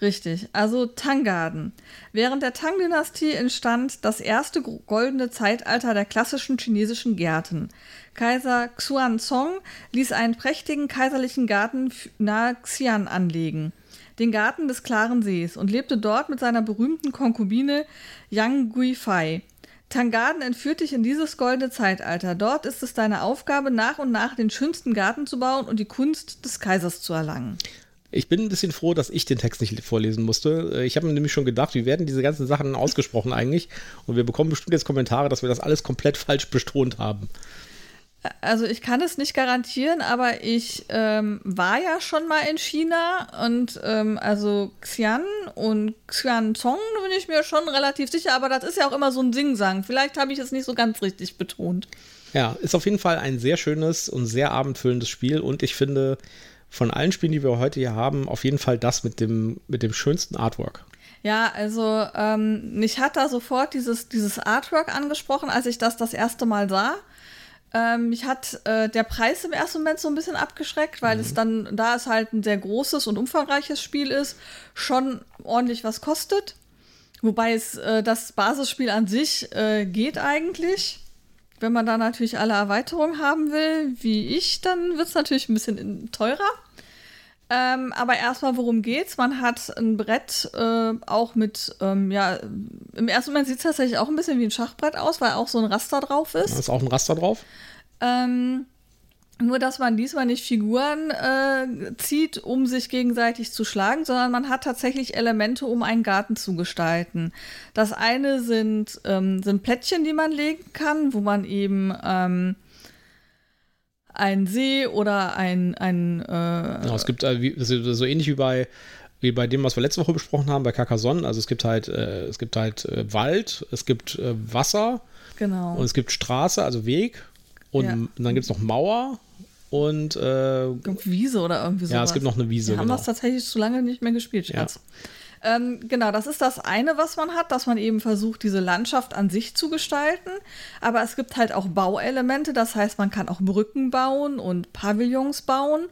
Richtig, also Tanggarden. Während der Tang-Dynastie entstand das erste goldene Zeitalter der klassischen chinesischen Gärten. Kaiser Xuanzong ließ einen prächtigen kaiserlichen Garten nahe Xi'an anlegen, den Garten des klaren Sees, und lebte dort mit seiner berühmten Konkubine Yang Guifei. Tangarden entführt dich in dieses goldene Zeitalter. Dort ist es deine Aufgabe, nach und nach den schönsten Garten zu bauen und die Kunst des Kaisers zu erlangen. Ich bin ein bisschen froh, dass ich den Text nicht vorlesen musste. Äh, Ich habe mir nämlich schon gedacht, wie werden diese ganzen Sachen ausgesprochen eigentlich? Und wir bekommen bestimmt jetzt Kommentare, dass wir das alles komplett [LAUGHS] falsch betont haben. Also ich kann es nicht garantieren, aber ich ähm, war ja schon mal in China und ähm, also Xi'an und Xianzong bin ich mir schon relativ sicher, aber das ist ja auch immer so ein Singsang. Vielleicht habe ich es nicht so ganz richtig betont. Ja, ist auf jeden Fall ein sehr schönes und sehr abendfüllendes Spiel und ich finde von allen Spielen, die wir heute hier haben, auf jeden Fall das mit dem, mit dem schönsten Artwork. Ja, also ähm, mich hat da sofort dieses, dieses Artwork angesprochen, als ich das das erste Mal sah. Ähm, mich hat äh, der Preis im ersten Moment so ein bisschen abgeschreckt, weil es dann, da es halt ein sehr großes und umfangreiches Spiel ist, schon ordentlich was kostet. Wobei es äh, das Basisspiel an sich äh, geht eigentlich. Wenn man da natürlich alle Erweiterungen haben will, wie ich, dann wird es natürlich ein bisschen teurer. Ähm, aber erstmal, worum geht's? Man hat ein Brett äh, auch mit, ähm, ja, im ersten Moment sieht es tatsächlich auch ein bisschen wie ein Schachbrett aus, weil auch so ein Raster drauf Da ist. ist auch ein Raster drauf. Ähm, nur, dass man diesmal nicht Figuren äh, zieht, um sich gegenseitig zu schlagen, sondern man hat tatsächlich Elemente, um einen Garten zu gestalten. Das eine sind, ähm, sind Plättchen, die man legen kann, wo man eben ähm, einen See oder ein, ein äh, Genau, es gibt äh, so ähnlich wie bei, wie bei dem, was wir letzte Woche besprochen haben, bei Carcassonne. Also es gibt halt, äh, es gibt halt äh, Wald, es gibt äh, Wasser genau. und es gibt Straße, also Weg. Und Ja. dann gibt es noch Mauer und äh, Wiese oder irgendwie sowas. ja, es gibt noch eine Wiese. Wir haben genau. das tatsächlich zu lange nicht mehr gespielt, Schatz. Ähm, genau, das ist das eine, was man hat, dass man eben versucht, diese Landschaft an sich zu gestalten. Aber es gibt halt auch Bauelemente, das heißt, man kann auch Brücken bauen und Pavillons bauen.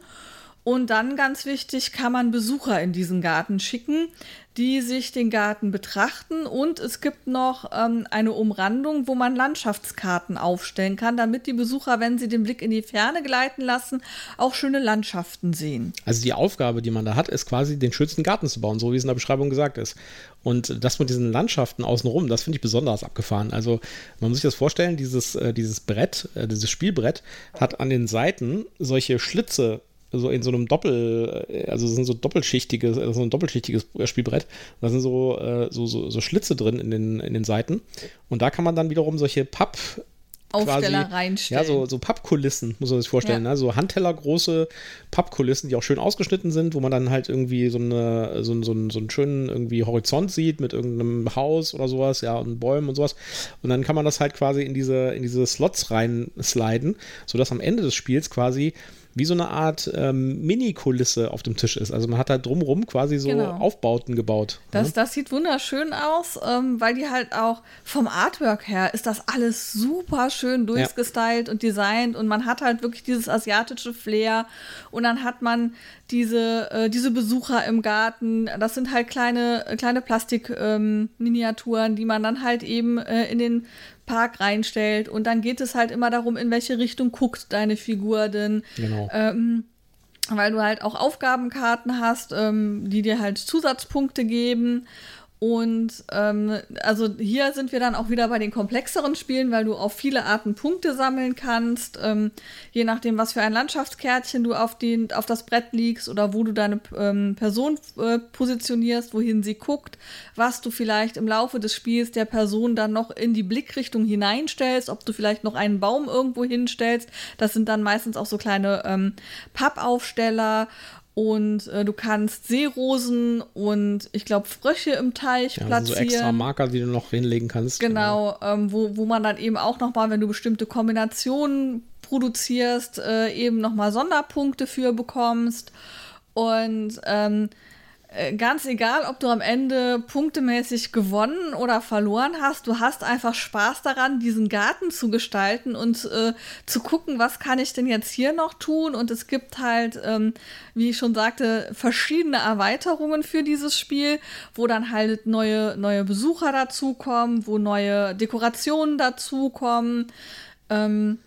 Und dann ganz wichtig, kann man Besucher in diesen Garten schicken, die sich den Garten betrachten. Und es gibt noch ähm, eine Umrandung, wo man Landschaftskarten aufstellen kann, damit die Besucher, wenn sie den Blick in die Ferne gleiten lassen, auch schöne Landschaften sehen. Also die Aufgabe, die man da hat, ist quasi den schönsten Garten zu bauen, so wie es in der Beschreibung gesagt ist. Und das mit diesen Landschaften außenrum, das finde ich besonders abgefahren. Also man muss sich das vorstellen, dieses, äh, dieses Brett, äh, dieses Spielbrett hat an den Seiten solche Schlitze, so in so einem Doppel, äh, also sind so doppelschichtiges, also ein doppelschichtiges Spielbrett. da sind so, äh, so, so, so Schlitze drin in den, in den Seiten. Und da kann man dann wiederum solche Papp, Aufsteller quasi, reinstellen. Ja, so, so Pappkulissen, muss man sich vorstellen. Ja. Ne? So handtellergroße Pappkulissen, die auch schön ausgeschnitten sind, wo man dann halt irgendwie so, eine, so, so, so einen schönen irgendwie Horizont sieht mit irgendeinem Haus oder sowas, ja, und Bäumen und sowas. Und dann kann man das halt quasi in diese, in diese Slots reinsliden, sodass am Ende des Spiels quasi wie so eine Art ähm, Mini-Kulisse auf dem Tisch ist. Also man hat halt drumrum quasi so genau. Aufbauten gebaut. Das, ne? das sieht wunderschön aus, ähm, weil die halt auch vom Artwork her ist das alles super schön durchgestylt ja. und designt und man hat halt wirklich dieses asiatische Flair und dann hat man diese, äh, diese Besucher im Garten. Das sind halt kleine, kleine Plastikminiaturen, ähm, die man dann halt eben äh, in den Park reinstellt. Und dann geht es halt immer darum, in welche Richtung guckt deine Figur denn. Genau. Ähm, weil du halt auch Aufgabenkarten hast, ähm, die dir halt Zusatzpunkte geben. Und ähm, also hier sind wir dann auch wieder bei den komplexeren Spielen, weil du auf viele Arten Punkte sammeln kannst, ähm, je nachdem, was für ein Landschaftskärtchen du auf, den, auf das Brett legst oder wo du deine ähm, Person äh, positionierst, wohin sie guckt, was du vielleicht im Laufe des Spiels der Person dann noch in die Blickrichtung hineinstellst, ob du vielleicht noch einen Baum irgendwo hinstellst. Das sind dann meistens auch so kleine ähm, Pappaufsteller und äh, du kannst Seerosen und ich glaube Frösche im Teich ja, platzieren. So extra Marker, die du noch hinlegen kannst. Genau, genau. Ähm, wo, wo man dann eben auch nochmal, wenn du bestimmte Kombinationen produzierst, äh, eben nochmal Sonderpunkte für bekommst. Und ähm, äh, ganz egal, ob du am Ende punktemäßig gewonnen oder verloren hast, du hast einfach Spaß daran, diesen Garten zu gestalten und äh, zu gucken, was kann ich denn jetzt hier noch tun. Und es gibt halt, ähm, wie ich schon sagte, verschiedene Erweiterungen für dieses Spiel, wo dann halt neue, neue Besucher dazukommen, wo neue Dekorationen dazukommen. Ähm,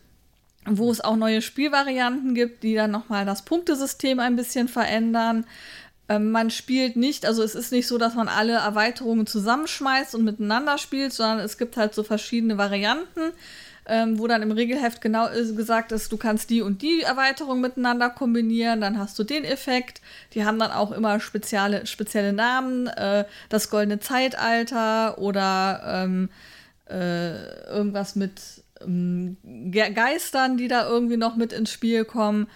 wo es auch neue Spielvarianten gibt, die dann nochmal das Punktesystem ein bisschen verändern. Ähm, man spielt nicht, also es ist nicht so, dass man alle Erweiterungen zusammenschmeißt und miteinander spielt, sondern es gibt halt so verschiedene Varianten, ähm, wo dann im Regelheft genau ist, gesagt ist, du kannst die und die Erweiterung miteinander kombinieren, dann hast du den Effekt. Die haben dann auch immer spezielle, spezielle Namen, äh, das goldene Zeitalter oder ähm, äh, irgendwas mit ähm, Geistern, die da irgendwie noch mit ins Spiel kommen.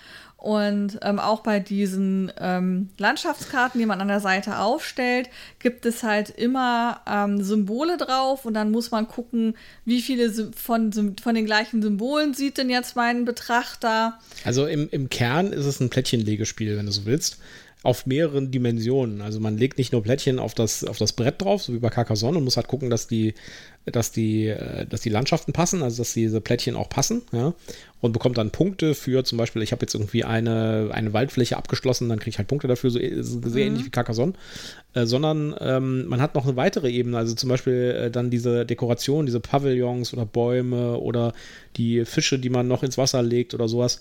Und ähm, auch bei diesen ähm, Landschaftskarten, die man an der Seite aufstellt, gibt es halt immer ähm, Symbole drauf und dann muss man gucken, wie viele von, von den gleichen Symbolen sieht denn jetzt mein Betrachter. Also im, im Kern ist es ein Plättchenlegespiel, wenn du so willst auf mehreren Dimensionen. Also man legt nicht nur Plättchen auf das, auf das Brett drauf, so wie bei Carcassonne, und muss halt gucken, dass die, dass die, äh, dass die Landschaften passen, also dass diese Plättchen auch passen, ja. Und bekommt dann Punkte für zum Beispiel, ich habe jetzt irgendwie eine, eine Waldfläche abgeschlossen, dann kriege ich halt Punkte dafür, so sehr mhm. ähnlich wie Carcassonne. Äh, sondern ähm, man hat noch eine weitere Ebene, also zum Beispiel äh, dann diese Dekoration, diese Pavillons oder Bäume oder die Fische, die man noch ins Wasser legt oder sowas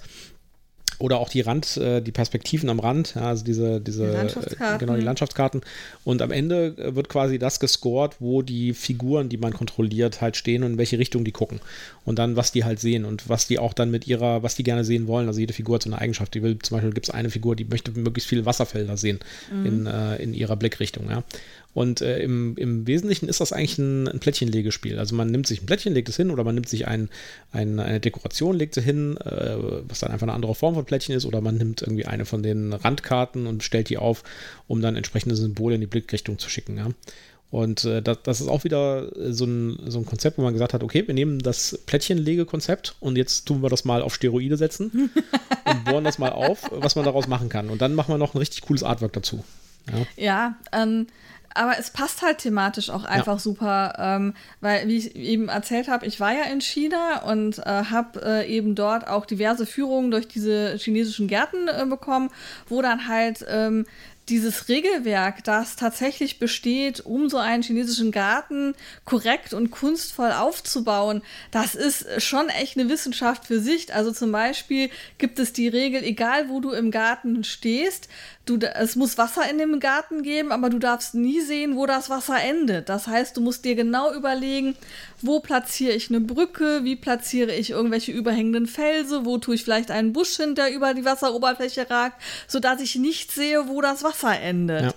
oder auch die Rand, äh, die Perspektiven am Rand, ja, also diese, diese die Landschaftskarten. genau, die Landschaftskarten. Und am Ende äh, wird quasi das gescored, wo die Figuren, die man kontrolliert, halt stehen und in welche Richtung die gucken. Und dann, was die halt sehen und was die auch dann mit ihrer, was die gerne sehen wollen. Also jede Figur hat so eine Eigenschaft. Die will, zum Beispiel gibt es eine Figur, die möchte möglichst viele Wasserfelder sehen mhm. in, äh, in ihrer Blickrichtung, ja. Und äh, im, im Wesentlichen ist das eigentlich ein, ein, Plättchenlegespiel. Also man nimmt sich ein Plättchen, legt es hin oder man nimmt sich ein, ein, eine Dekoration, legt sie hin, äh, was dann einfach eine andere Form von Plättchen ist, oder man nimmt irgendwie eine von den Randkarten und stellt die auf, um dann entsprechende Symbole in die Blickrichtung zu schicken. Ja? Und äh, das, das, ist auch wieder so ein, so ein Konzept, wo man gesagt hat, okay, wir nehmen das Plättchenlegekonzept und jetzt tun wir das mal auf Steroide setzen [LAUGHS] und bohren das mal auf, was man daraus machen kann. Und dann machen wir noch ein richtig cooles Artwork dazu. Ja, ja ähm, aber es passt halt thematisch auch einfach ja. super, ähm, weil, wie ich eben erzählt habe, ich war ja in China und äh, habe äh, eben dort auch diverse Führungen durch diese chinesischen Gärten äh, bekommen, wo dann halt ähm, dieses Regelwerk, das tatsächlich besteht, um so einen chinesischen Garten korrekt und kunstvoll aufzubauen, das ist schon echt eine Wissenschaft für sich. Also zum Beispiel gibt es die Regel, egal wo du im Garten stehst, du, es muss Wasser in dem Garten geben, aber du darfst nie sehen, wo das Wasser endet. Das heißt, du musst dir genau überlegen, wo platziere ich eine Brücke, wie platziere ich irgendwelche überhängenden Felsen, wo tue ich vielleicht einen Busch hin, der über die Wasseroberfläche ragt, sodass ich nicht sehe, wo das Wasser endet. Ja.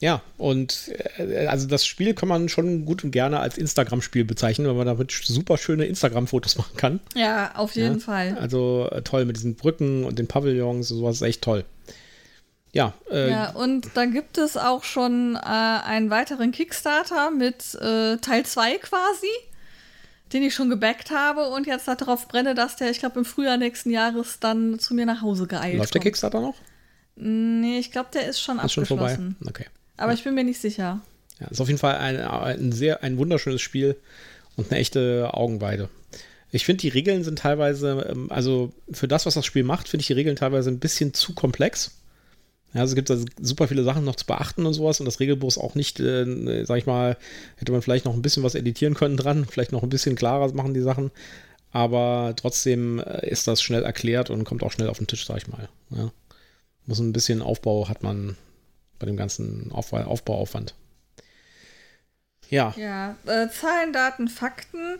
Ja, und äh, also das Spiel kann man schon gut und gerne als Instagram-Spiel bezeichnen, weil man damit super schöne Instagram-Fotos machen kann. Ja, auf jeden ja, Fall. Also äh, toll mit diesen Brücken und den Pavillons und sowas ist echt toll. Ja. Äh, ja, und da gibt es auch schon äh, einen weiteren Kickstarter mit äh, Teil 2 quasi, den ich schon gebackt habe und jetzt darauf brenne, dass der, ich glaube, im Frühjahr nächsten Jahres dann zu mir nach Hause geeilt Läuft der Kickstarter noch? Nee, ich glaube, der ist schon ist abgeschlossen. Schon vorbei? Okay. Aber ja. ich bin mir nicht sicher. Ja, ist auf jeden Fall ein, ein sehr, ein wunderschönes Spiel und eine echte Augenweide. Ich finde, die Regeln sind teilweise, ähm, also für das, was das Spiel macht, finde ich die Regeln teilweise ein bisschen zu komplex. Ja, also es gibt also super viele Sachen noch zu beachten und sowas und das Regelbuch ist auch nicht, äh, sag ich mal, hätte man vielleicht noch ein bisschen was editieren können dran, vielleicht noch ein bisschen klarer machen die Sachen, aber trotzdem äh, ist das schnell erklärt und kommt auch schnell auf den Tisch, sag ich mal. Ja. Muss ein bisschen Aufbau hat man bei dem ganzen Aufbau, Aufbauaufwand. Ja. Ja, äh, Zahlen, Daten, Fakten.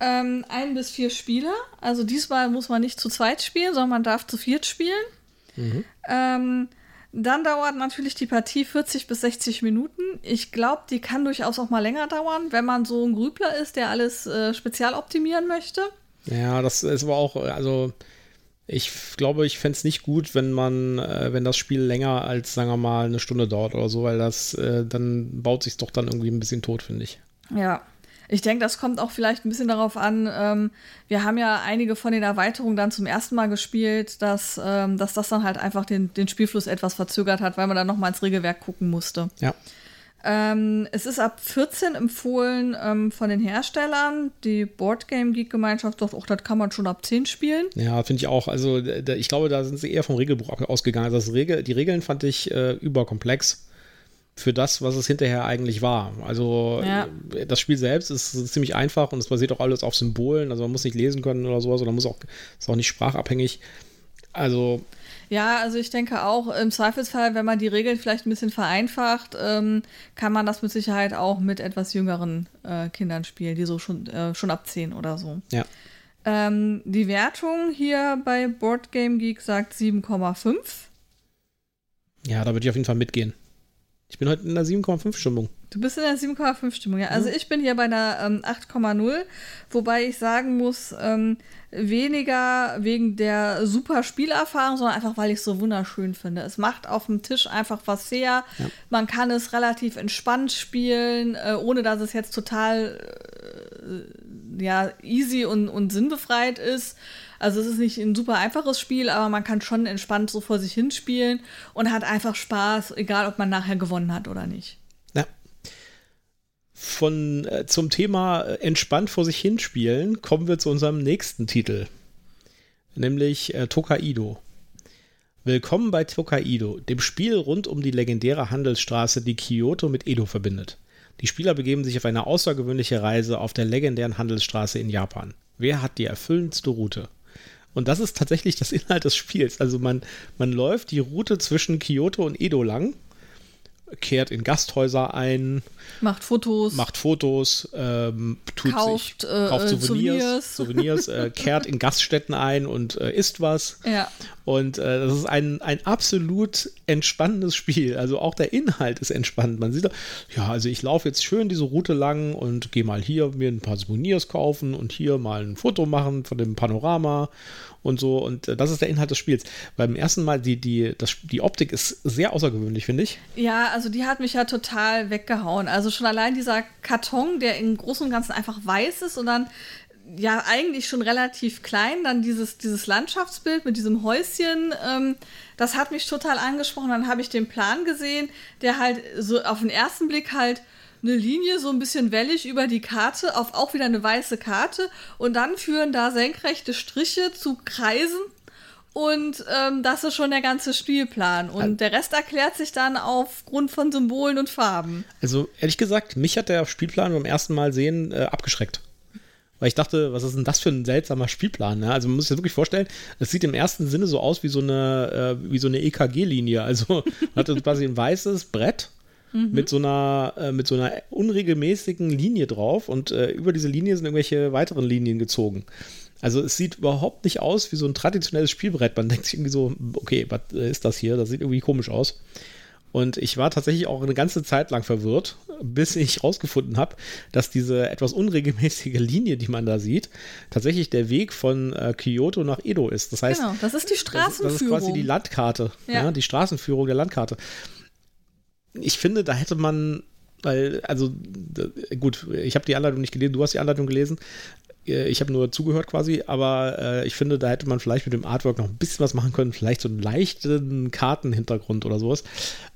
Ähm, ein bis vier Spieler. Also diesmal muss man nicht zu zweit spielen, sondern man darf zu viert spielen. Mhm. Ähm, dann dauert natürlich die Partie 40 bis 60 Minuten. Ich glaube, die kann durchaus auch mal länger dauern, wenn man so ein Grübler ist, der alles äh, spezial optimieren möchte. Ja, das ist aber auch, also ich glaube, ich fände es nicht gut, wenn man, äh, wenn das Spiel länger als, sagen wir mal, eine Stunde dauert oder so, weil das, äh, dann baut sich doch dann irgendwie ein bisschen tot, finde ich. Ja. Ich denke, das kommt auch vielleicht ein bisschen darauf an. Ähm, wir haben ja einige von den Erweiterungen dann zum ersten Mal gespielt, dass, ähm, dass das dann halt einfach den, den Spielfluss etwas verzögert hat, weil man dann nochmal ins Regelwerk gucken musste. Ja. Ähm, es ist ab 14 empfohlen ähm, von den Herstellern. Die Boardgame Geek Gemeinschaft sagt, auch das kann man schon ab 10 spielen. Ja, finde ich auch. Also ich glaube, da sind sie eher vom Regelbuch ausgegangen. Also Regel, die Regeln fand ich äh, überkomplex für das, was es hinterher eigentlich war. Also ja. das Spiel selbst ist ziemlich einfach und es basiert auch alles auf Symbolen. Also man muss nicht lesen können oder sowas oder muss auch, ist auch nicht sprachabhängig. Also ja, also ich denke auch, im Zweifelsfall, wenn man die Regeln vielleicht ein bisschen vereinfacht, ähm, kann man das mit Sicherheit auch mit etwas jüngeren äh, Kindern spielen, die so schon, äh, schon ab 10 oder so. Ja. Ähm, die Wertung hier bei Board Game Geek sagt 7,5. Ja, da würde ich auf jeden Fall mitgehen. Ich bin heute in der 7,5 Stimmung. Du bist in der 7,5 Stimmung, ja. Also ich bin hier bei einer ähm, 8,0, wobei ich sagen muss, ähm, weniger wegen der super Spielerfahrung, sondern einfach, weil ich es so wunderschön finde. Es macht auf dem Tisch einfach was her. Ja. Man kann es relativ entspannt spielen, äh, ohne dass es jetzt total äh, ja, easy und, und sinnbefreit ist. Also es ist nicht ein super einfaches Spiel, aber man kann schon entspannt so vor sich hinspielen und hat einfach Spaß, egal ob man nachher gewonnen hat oder nicht. Ja. Von äh, zum Thema äh, entspannt vor sich hinspielen kommen wir zu unserem nächsten Titel, nämlich äh, Tokaido. Willkommen bei Tokaido, dem Spiel rund um die legendäre Handelsstraße, die Kyoto mit Edo verbindet. Die Spieler begeben sich auf eine außergewöhnliche Reise auf der legendären Handelsstraße in Japan. Wer hat die erfüllendste Route? Und das ist tatsächlich das Inhalt des Spiels. Also man, man läuft die Route zwischen Kyoto und Edo lang, kehrt in Gasthäuser ein, macht Fotos, macht Fotos, ähm, tut kauft, sich, äh, kauft Souvenirs, Souvenirs, Souvenirs äh, [LAUGHS] kehrt in Gaststätten ein und äh, isst was. Ja. Und äh, das ist ein, ein absolut entspannendes Spiel. Also auch der Inhalt ist entspannt. Man sieht, ja, also ich laufe jetzt schön diese Route lang und gehe mal hier mir ein paar Souvenirs kaufen und hier mal ein Foto machen von dem Panorama und so. Und äh, das ist der Inhalt des Spiels. Beim ersten Mal, die, die, das, die Optik ist sehr außergewöhnlich, finde ich. Ja, also die hat mich ja total weggehauen. Also schon allein dieser Karton, der im Großen und Ganzen einfach weiß ist und dann ja eigentlich schon relativ klein, dann dieses, dieses Landschaftsbild mit diesem Häuschen, ähm, das hat mich total angesprochen. Dann habe ich den Plan gesehen, der halt so auf den ersten Blick halt eine Linie so ein bisschen wellig über die Karte auf auch wieder eine weiße Karte und dann führen da senkrechte Striche zu Kreisen und ähm, das ist schon der ganze Spielplan. Und also, der Rest erklärt sich dann aufgrund von Symbolen und Farben. Also ehrlich gesagt, mich hat der Spielplan beim ersten Mal sehen äh, abgeschreckt. weil ich dachte, was ist denn das für ein seltsamer Spielplan? Ne? Also man muss sich das wirklich vorstellen, es sieht im ersten Sinne so aus wie so eine, äh, wie so eine EKG-Linie. Also man hat [LAUGHS] quasi ein weißes Brett mhm. mit so einer äh, mit so einer unregelmäßigen Linie drauf und äh, über diese Linie sind irgendwelche weiteren Linien gezogen. Also es sieht überhaupt nicht aus wie so ein traditionelles Spielbrett. Man [LAUGHS] denkt sich irgendwie so, okay, was ist das hier? Das sieht irgendwie komisch aus. Und ich war tatsächlich auch eine ganze Zeit lang verwirrt, bis ich rausgefunden habe, dass diese etwas unregelmäßige Linie, die man da sieht, tatsächlich der Weg von äh, Kyoto nach Edo ist. Das heißt, genau, das ist die Straßenführung. Das, das ist quasi die Landkarte, ja. ja. die Straßenführung der Landkarte. Ich finde, da hätte man weil, also, gut, ich habe die Anleitung nicht gelesen, du hast die Anleitung gelesen. Äh, ich habe nur zugehört quasi, aber äh, ich finde, da hätte man vielleicht mit dem Artwork noch ein bisschen was machen können, vielleicht so einen leichten Kartenhintergrund oder sowas.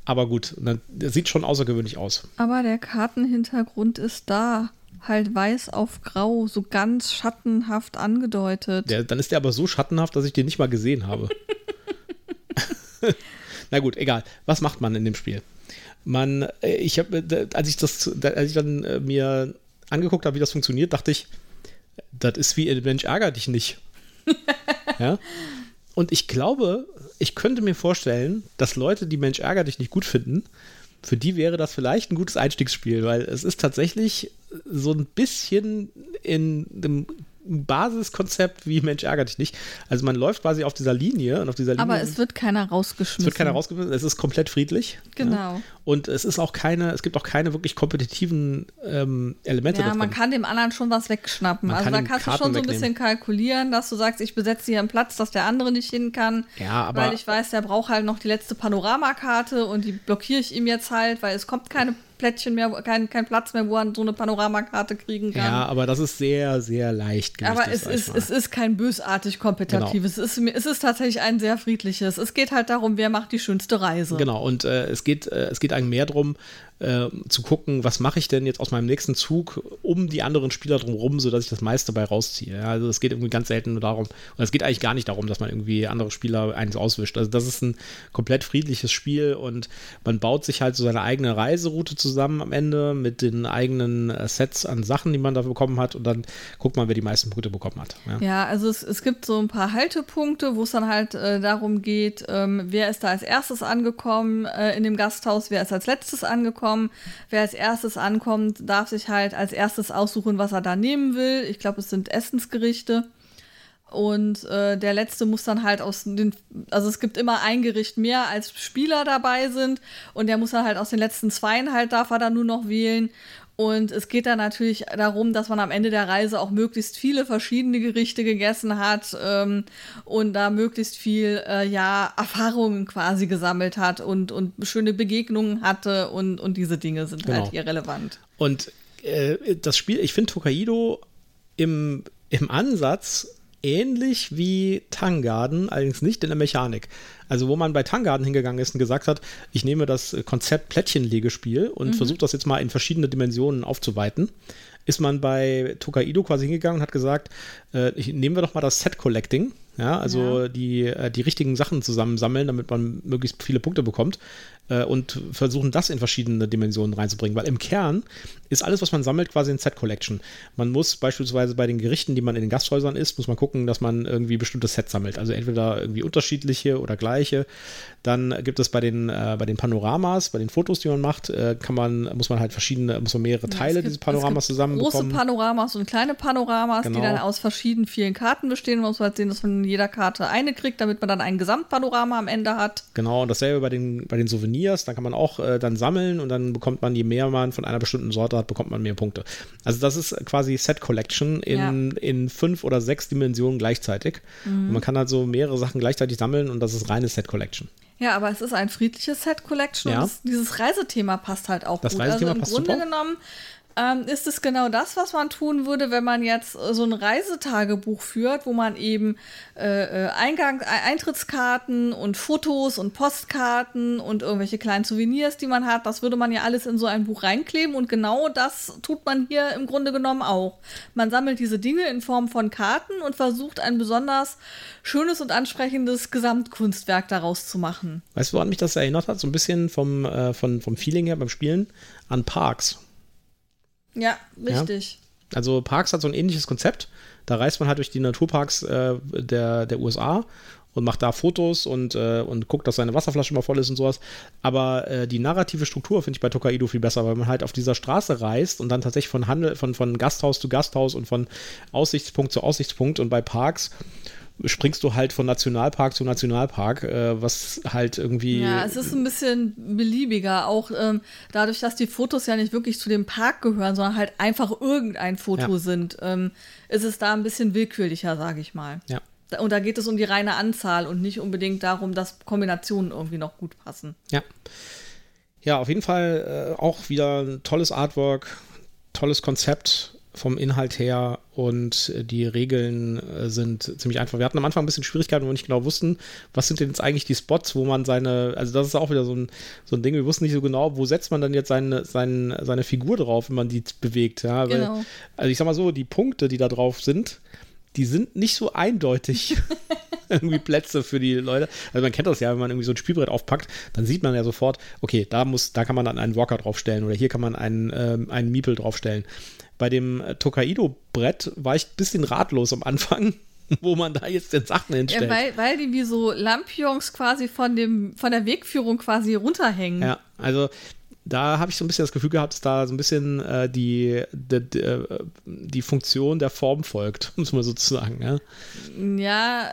Aber gut, das sieht schon außergewöhnlich aus. Aber der Kartenhintergrund ist da. Halt weiß auf grau, so ganz schattenhaft angedeutet. Der, dann ist der aber so schattenhaft, dass ich den nicht mal gesehen habe. [LAUGHS] [LAUGHS] Na gut, egal. Was macht man in dem Spiel? Man, äh, ich habe, äh, als ich das, als ich dann mir angeguckt habe, wie das funktioniert, dachte ich, das ist wie Mensch ärger dich nicht. [LAUGHS] ja. Und ich glaube, ich könnte mir vorstellen, dass Leute, die Mensch ärger dich nicht gut finden, für die wäre das vielleicht ein gutes Einstiegsspiel, weil es ist tatsächlich so ein bisschen in dem Basiskonzept wie Mensch ärgert dich nicht. Also man läuft quasi auf dieser Linie und auf dieser Linie. Aber es wird keiner rausgeschmissen. Es wird keiner rausgeschmissen. Es ist komplett friedlich. Genau. Ja. Und es ist auch keine, es gibt auch keine wirklich kompetitiven ähm, Elemente. Ja, man kann dem anderen schon was wegschnappen. Man also da kannst Karten du schon so ein bisschen kalkulieren, dass du sagst, ich besetze hier einen Platz, dass der andere nicht hin kann. Ja, aber. Weil ich weiß, der braucht halt noch die letzte Panoramakarte und die blockiere ich ihm jetzt halt, weil es kommt keine Plättchen mehr, kein, kein Platz mehr, wo er so eine Panoramakarte kriegen kann. Ja, aber das ist sehr, sehr leicht. Aber es ist, es ist kein bösartig kompetitives. Genau. Es, ist, es ist tatsächlich ein sehr friedliches. Es geht halt darum, wer macht die schönste Reise. Genau, und äh, es, geht, äh, es geht eigentlich mehr darum, äh, zu gucken, was mache ich denn jetzt aus meinem nächsten Zug um die anderen Spieler drumherum, sodass ich das meiste dabei rausziehe. Ja, also es geht irgendwie ganz selten nur darum, und es geht eigentlich gar nicht darum, dass man irgendwie andere Spieler eins auswischt. Also das ist ein komplett friedliches Spiel und man baut sich halt so seine eigene Reiseroute zusammen am Ende mit den eigenen äh, Sets an Sachen, die man da bekommen hat und dann guckt man, wer die meisten Punkte bekommen hat. Ja, ja also es, es gibt so ein paar Haltepunkte, wo es dann halt äh, darum geht, ähm, wer ist da als erstes angekommen äh, in dem Gasthaus, wer ist als letztes angekommen ankommen. Wer als erstes ankommt, darf sich halt als erstes aussuchen, was er da nehmen will. Ich glaube, es sind Essensgerichte. Und äh, der letzte muss dann halt aus den, also es gibt immer ein Gericht mehr, als Spieler dabei sind. Und der muss dann halt aus den letzten zweien halt, darf er dann nur noch wählen. Und es geht dann natürlich darum, dass man am Ende der Reise auch möglichst viele verschiedene Gerichte gegessen hat ähm, und da möglichst viel äh, ja, Erfahrungen quasi gesammelt hat und, und schöne Begegnungen hatte und, und diese Dinge sind halt genau. halt hier relevant. Und äh, das Spiel, ich finde Tokaido im, im Ansatz ähnlich wie Tangarden, allerdings nicht in der Mechanik. Also wo man bei Tangarden hingegangen ist und gesagt hat, ich nehme das Konzept Plättchenlegespiel und mhm. versuche das jetzt mal in verschiedene Dimensionen aufzuweiten, ist man bei Tokaido quasi hingegangen und hat gesagt, äh, nehmen wir doch mal das Set Collecting ja, also ja. Die, äh, die richtigen Sachen zusammensammeln, damit man möglichst viele Punkte bekommt äh, und versuchen, das in verschiedene Dimensionen reinzubringen. Weil im Kern ist alles, was man sammelt, quasi ein Set-Collection. Man muss beispielsweise bei den Gerichten, die man in den Gasthäusern isst, muss man gucken, dass man irgendwie bestimmte Sets sammelt. Also entweder irgendwie unterschiedliche oder gleiche. Dann gibt es bei den, äh, bei den Panoramas, bei den Fotos, die man macht, äh, kann man, muss man halt verschiedene, muss man mehrere Teile gibt, dieses Panoramas zusammenbekommen. Große Panoramas und kleine Panoramas, genau. die dann aus verschiedenen vielen Karten bestehen. Man muss halt sehen, dass man jeder Karte eine kriegt, damit man dann ein Gesamtpanorama am Ende hat. Genau, und dasselbe bei den, bei den Souvenirs, da kann man auch äh, dann sammeln und dann bekommt man, je mehr man von einer bestimmten Sorte hat, bekommt man mehr Punkte. Also das ist quasi Set Collection in, ja. in fünf oder sechs Dimensionen gleichzeitig. Mhm. Und man kann halt so mehrere Sachen gleichzeitig sammeln und das ist reine Set Collection. Ja, aber es ist ein friedliches Set Collection ja. und das, dieses Reisethema passt halt auch das gut. Reisethema also im passt Grunde super. genommen ähm, ist es genau das, was man tun würde, wenn man jetzt äh, so ein Reisetagebuch führt, wo man eben äh, äh Eingang, Eintrittskarten und Fotos und Postkarten und irgendwelche kleinen Souvenirs, die man hat, das würde man ja alles in so ein Buch reinkleben und genau das tut man hier im Grunde genommen auch. Man sammelt diese Dinge in Form von Karten und versucht ein besonders schönes und ansprechendes Gesamtkunstwerk daraus zu machen. Weißt du, woran mich das erinnert hat? So ein bisschen vom, äh, vom, vom Feeling her beim Spielen an Parks. Ja, richtig. Ja? Also Parks hat so ein ähnliches Konzept. Da reist man halt durch die Naturparks äh, der, der USA und macht da Fotos und, äh, und guckt, dass seine Wasserflasche mal voll ist und sowas. Aber äh, die narrative Struktur finde ich bei Tokaido viel besser, weil man halt auf dieser Straße reist und dann tatsächlich von Handel, von, von Gasthaus zu Gasthaus und von Aussichtspunkt zu Aussichtspunkt und bei Parks springst du halt von Nationalpark zu Nationalpark, äh, was halt irgendwie. Ja, es ist ein bisschen beliebiger, auch ähm, dadurch, dass die Fotos ja nicht wirklich zu dem Park gehören, sondern halt einfach irgendein Foto ja. sind, ähm, ist es da ein bisschen willkürlicher, sage ich mal. Ja. Und da geht es um die reine Anzahl und nicht unbedingt darum, dass Kombinationen irgendwie noch gut passen. Ja. Ja, auf jeden Fall äh, auch wieder ein tolles Artwork, tolles Konzept vom Inhalt her und die Regeln äh, sind ziemlich einfach. Wir hatten am Anfang ein bisschen Schwierigkeiten, wo wir nicht genau wussten, was sind denn jetzt eigentlich die Spots, wo man seine, also das ist auch wieder so ein, so ein Ding, wir wussten nicht so genau, wo setzt man dann jetzt seine, seine, seine Figur drauf, wenn man die bewegt. Ja? Weil, genau. Also ich sag mal so, die Punkte, die da drauf sind, die sind nicht so eindeutig [LAUGHS] [LAUGHS] irgendwie Plätze für die Leute. Also man kennt das ja, wenn man irgendwie so ein Spielbrett aufpackt, dann sieht man ja sofort, okay, da muss, da kann man dann einen Walker draufstellen oder hier kann man einen, ähm, einen Miepel draufstellen. Bei dem äh, Tokaido-Brett war ich ein bisschen ratlos am Anfang, [LAUGHS] wo man da jetzt den Sachen hinstellt. Ja, weil, weil die wie so Lampions quasi von, dem, von der Wegführung quasi runterhängen. Ja, also da habe ich so ein bisschen das Gefühl gehabt, dass da so ein bisschen äh, die, die, die, äh, die, Funktion der Form folgt, [LAUGHS] muss man sozusagen. Ja, ja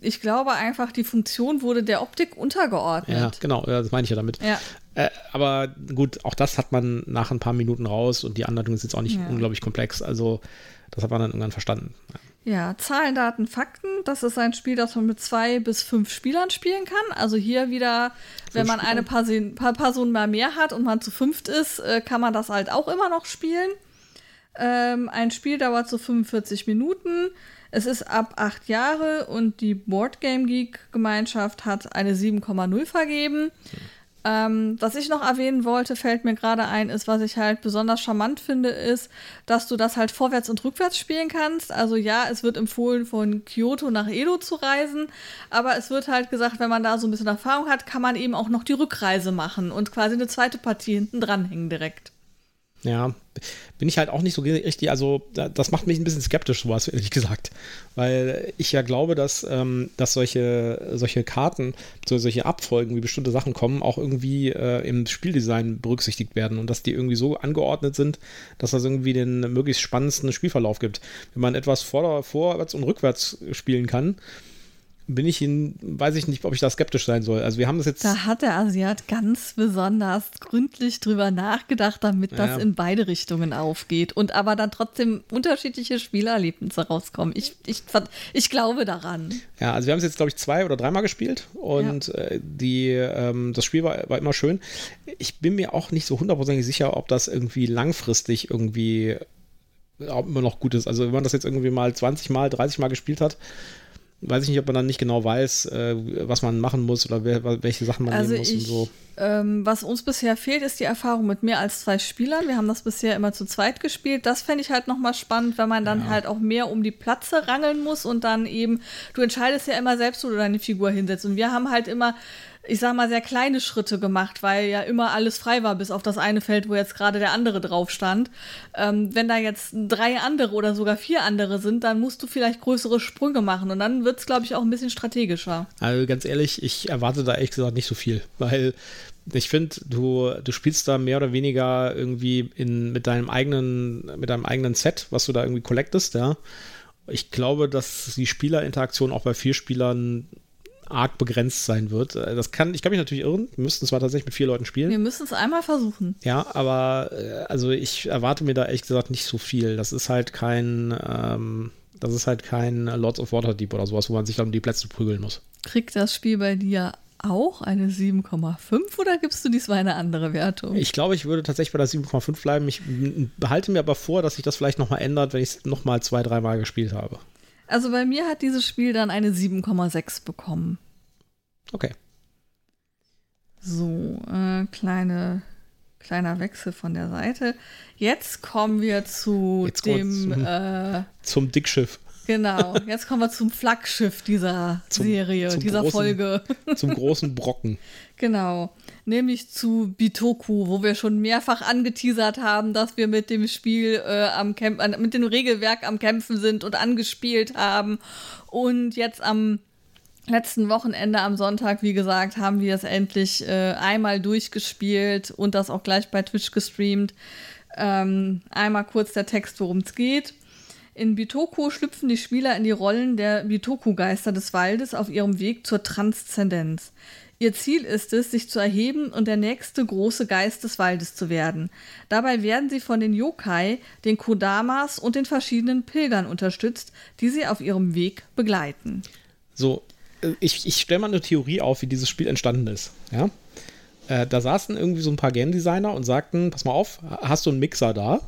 ich glaube einfach, die Funktion wurde der Optik untergeordnet. Ja, genau, das meine ich ja damit. Ja. Äh, aber gut, auch das hat man nach ein paar Minuten raus und die Anleitung ist jetzt auch nicht ja. unglaublich komplex. Also, das hat man dann irgendwann verstanden. Ja. Ja, Zahlen, Daten, Fakten. Das ist ein Spiel, das man mit zwei bis fünf Spielern spielen kann. Also hier wieder, wenn man eine Person, paar Personen mal mehr hat und man zu fünft ist, äh, kann man das halt auch immer noch spielen. Ähm, ein Spiel dauert so 45 Minuten. Es ist ab acht Jahre und die Boardgame Geek Gemeinschaft hat eine 7,0 vergeben. Mhm. Ähm, was ich noch erwähnen wollte, fällt mir gerade ein, ist, was ich halt besonders charmant finde, ist, dass du das halt vorwärts und rückwärts spielen kannst. Also ja, es wird empfohlen, von Kyoto nach Edo zu reisen, aber es wird halt gesagt, wenn man da so ein bisschen Erfahrung hat, kann man eben auch noch die Rückreise machen und quasi eine zweite Partie hinten dranhängen direkt. Ja, bin ich halt auch nicht so richtig, also das macht mich ein bisschen skeptisch, sowas, ehrlich gesagt. Weil ich ja glaube, dass, ähm, dass solche, solche Karten, so solche Abfolgen, wie bestimmte Sachen kommen, auch irgendwie äh, im Spieldesign berücksichtigt werden und dass die irgendwie so angeordnet sind, dass das irgendwie den möglichst spannendsten Spielverlauf gibt. Wenn man etwas vor, vorwärts und rückwärts spielen kann, bin ich in, weiß ich nicht, ob ich da skeptisch sein soll. Also wir haben das jetzt. Da hat der Asiat ganz besonders gründlich drüber nachgedacht, damit das ja. in beide Richtungen aufgeht und aber dann trotzdem unterschiedliche Spielerlebnisse rauskommen. Ich, ich, ich glaube daran. Ja, also wir haben es jetzt, glaube ich, zwei oder dreimal gespielt und ja. äh, die, ähm, das Spiel war, war immer schön. Ich bin mir auch nicht so hundertprozentig sicher, ob das irgendwie langfristig irgendwie immer noch gut ist. Also wenn man das jetzt irgendwie mal 20 Mal, 30 Mal gespielt hat, weiß ich nicht, ob man dann nicht genau weiß, äh, was man machen muss oder wer, welche Sachen man also nehmen muss ich, und so. Ähm, was uns bisher fehlt, ist die Erfahrung mit mehr als zwei Spielern. Wir haben das bisher immer zu zweit gespielt. Das fände ich halt nochmal spannend, wenn man dann ja. halt auch mehr um die Platze rangeln muss und dann eben, du entscheidest ja immer selbst, wo du deine Figur hinsetzt. Und wir haben halt immer ich sag mal, sehr kleine Schritte gemacht, weil ja immer alles frei war, bis auf das eine Feld, wo jetzt gerade der andere drauf stand. Ähm, wenn da jetzt drei andere oder sogar vier andere sind, dann musst du vielleicht größere Sprünge machen und dann wird es, glaube ich, auch ein bisschen strategischer. Also ganz ehrlich, ich erwarte da ehrlich gesagt nicht so viel, weil ich finde, du, du spielst da mehr oder weniger irgendwie in, mit deinem eigenen, mit deinem eigenen Set, was du da irgendwie collectest, ja. Ich glaube, dass die Spielerinteraktion auch bei vier Spielern arg begrenzt sein wird. Äh, das kann, ich kann mich natürlich irren. Wir müssten zwar tatsächlich mit vier Leuten spielen. Wir müssen es einmal versuchen. Ja, aber äh, also ich erwarte mir da ehrlich gesagt nicht so viel. Das ist halt kein, ähm, das ist halt kein Lords of Waterdeep oder sowas, wo man sich dann um die Plätze prügeln muss. Kriegt das Spiel bei dir auch eine 7,5 oder gibst du diesmal eine andere Wertung? Ich glaube, ich würde tatsächlich bei der 7,5 bleiben. Ich behalte mir aber vor, dass sich das vielleicht nochmal ändert, wenn ich es nochmal zwei, dreimal gespielt habe. Also bei mir hat dieses Spiel dann eine 7,6 bekommen. Okay. So, äh, kleine, kleiner Wechsel von der Seite. Jetzt kommen wir zu Jetzt dem. Zum, äh, zum Dickschiff. Genau, jetzt kommen wir zum Flaggschiff dieser zum, Serie, zum dieser großen, Folge. [LAUGHS] Zum großen Brocken. Genau, nämlich zu Bitoku, wo wir schon mehrfach angeteasert haben, dass wir mit dem Spiel äh, am Camp mit dem Regelwerk am Kämpfen sind und angespielt haben. Und jetzt am letzten Wochenende am Sonntag, wie gesagt, haben wir es endlich äh, einmal durchgespielt und das auch gleich bei Twitch gestreamt. Ähm, einmal kurz der Text, worum es geht. In Bitoku schlüpfen die Spieler in die Rollen der Bitoku-Geister des Waldes auf ihrem Weg zur Transzendenz. Ihr Ziel ist es, sich zu erheben und der nächste große Geist des Waldes zu werden. Dabei werden sie von den Yokai, den Kodamas und den verschiedenen Pilgern unterstützt, die sie auf ihrem Weg begleiten. So, äh, ich, ich stelle mal eine Theorie auf, wie dieses Spiel entstanden ist. Ja? Äh, da saßen irgendwie so ein paar Game Designer und sagten: Pass mal auf, hast du einen Mixer da?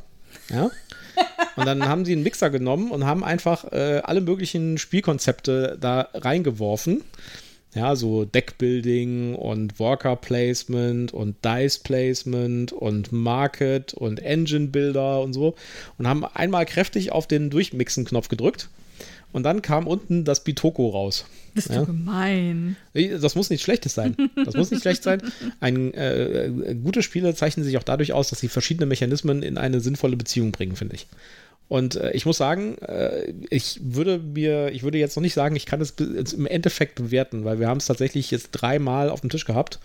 Ja. Und dann haben sie einen Mixer genommen und haben einfach äh, alle möglichen Spielkonzepte da reingeworfen. Ja, so Deckbuilding und Worker Placement und Dice Placement und Market und Engine Builder und so und haben einmal kräftig auf den Durchmixen-Knopf gedrückt und dann kam unten das Bitoko raus. Bist ja? du gemein. Das muss nichts Schlechtes sein. Das muss nicht schlecht sein. Ein, äh, gute Spiele zeichnen sich auch dadurch aus, dass sie verschiedene Mechanismen in eine sinnvolle Beziehung bringen, finde ich. Und äh, ich muss sagen, äh, ich würde mir, ich würde jetzt noch nicht sagen, ich kann es im Endeffekt bewerten, weil wir haben es tatsächlich jetzt dreimal auf dem Tisch gehabt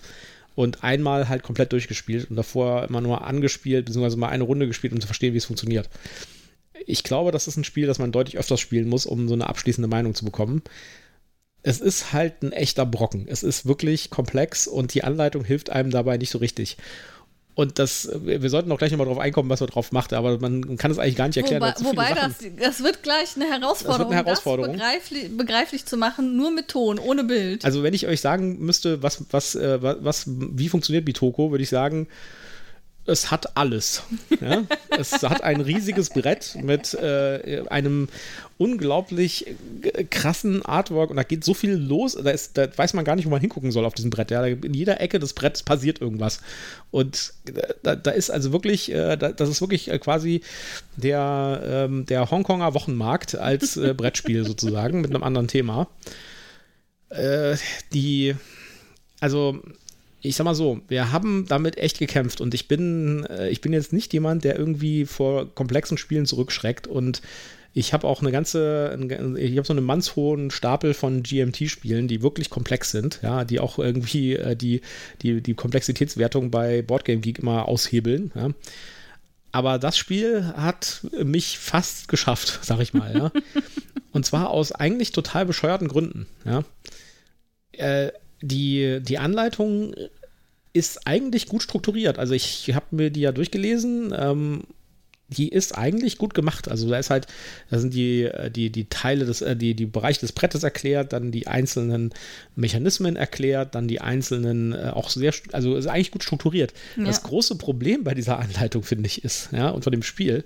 und einmal halt komplett durchgespielt und davor immer nur angespielt, beziehungsweise mal eine Runde gespielt, um zu verstehen, wie es funktioniert. Ich glaube, das ist ein Spiel, das man deutlich öfters spielen muss, um so eine abschließende Meinung zu bekommen. Es ist halt ein echter Brocken. Es ist wirklich komplex und die Anleitung hilft einem dabei nicht so richtig. Und das, wir sollten auch gleich nochmal drauf einkommen, was man drauf macht, aber man kann es eigentlich gar nicht erklären. Wobei, wobei das, das wird gleich eine Herausforderung, das, eine Herausforderung. das begreiflich, begreiflich, zu machen, nur mit Ton, ohne Bild. Also wenn ich euch sagen müsste, was, was, äh, was, wie funktioniert Bitoko, würde ich sagen, es hat alles. Ja? es hat ein riesiges Brett mit äh, einem unglaublich krassen Artwork und da geht so viel los, da, ist, da weiß man gar nicht, wo man hingucken soll auf diesem Brett. Ja? In jeder Ecke des Bretts passiert irgendwas. Und da, da ist also wirklich, äh, das ist wirklich äh, quasi der, ähm, der Hongkonger Wochenmarkt als äh, Brettspiel sozusagen mit einem anderen Thema. Äh, die, also ich sag mal so, wir haben damit echt gekämpft und ich bin, äh, ich bin jetzt nicht jemand, der irgendwie vor komplexen Spielen zurückschreckt und ich habe auch eine ganze, ich habe so einen mannshohen Stapel von GMT-Spielen, die wirklich komplex sind, ja, die auch irgendwie äh, die, die, die Komplexitätswertung bei Boardgame Geek immer aushebeln, ja. Aber das Spiel hat mich fast geschafft, [LAUGHS] sag ich mal, ja. [LAUGHS] Und zwar aus eigentlich total bescheuerten Gründen, ja. Äh, die, die Anleitung ist eigentlich gut strukturiert. Also ich habe mir die ja durchgelesen. Ähm, die ist eigentlich gut gemacht. Also da ist halt, da sind die, die, die Teile des, äh, die, die Bereiche des Brettes erklärt, dann die einzelnen Mechanismen erklärt, dann die einzelnen äh, auch sehr, also ist eigentlich gut strukturiert. Ja. Das große Problem bei dieser Anleitung, finde ich, ist, ja, und von dem Spiel,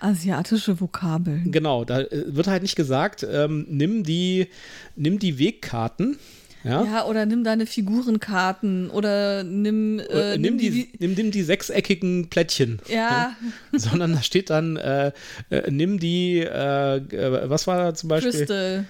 Asiatische Vokabeln. Genau, da äh, wird halt nicht gesagt, ähm, nimm, die, nimm die Wegkarten ja? ja, oder nimm deine Figurenkarten oder nimm. Äh, nimm, die, die, nimm, nimm die sechseckigen Plättchen. Ja. ja? [LAUGHS] Sondern da steht dann, äh, äh, nimm die, äh, äh, was war da zum Beispiel? Crystal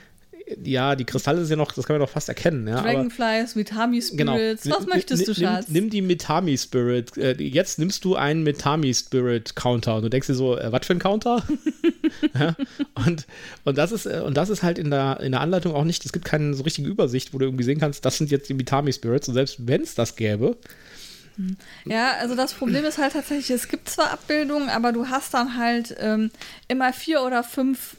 ja, die Kristalle ist ja noch, das kann man doch fast erkennen. Ja, Dragonflies, Mitami genau. Spirits, genau. was möchtest du, Schatz? Nimm, nimm die Mitami Spirit. Äh, jetzt nimmst du einen Mitami Spirit Counter und du denkst dir so, äh, was für ein Counter? [LAUGHS] [LAUGHS] ja, und, und, das ist, äh, und das ist halt in der, in der Anleitung auch nicht, es gibt keine so richtige Übersicht, wo du irgendwie sehen kannst, das sind jetzt die Mitami Spirits und selbst wenn es das gäbe, ja, also das Problem ist halt tatsächlich, es gibt zwar Abbildungen, aber du hast dann halt ähm, immer vier oder fünf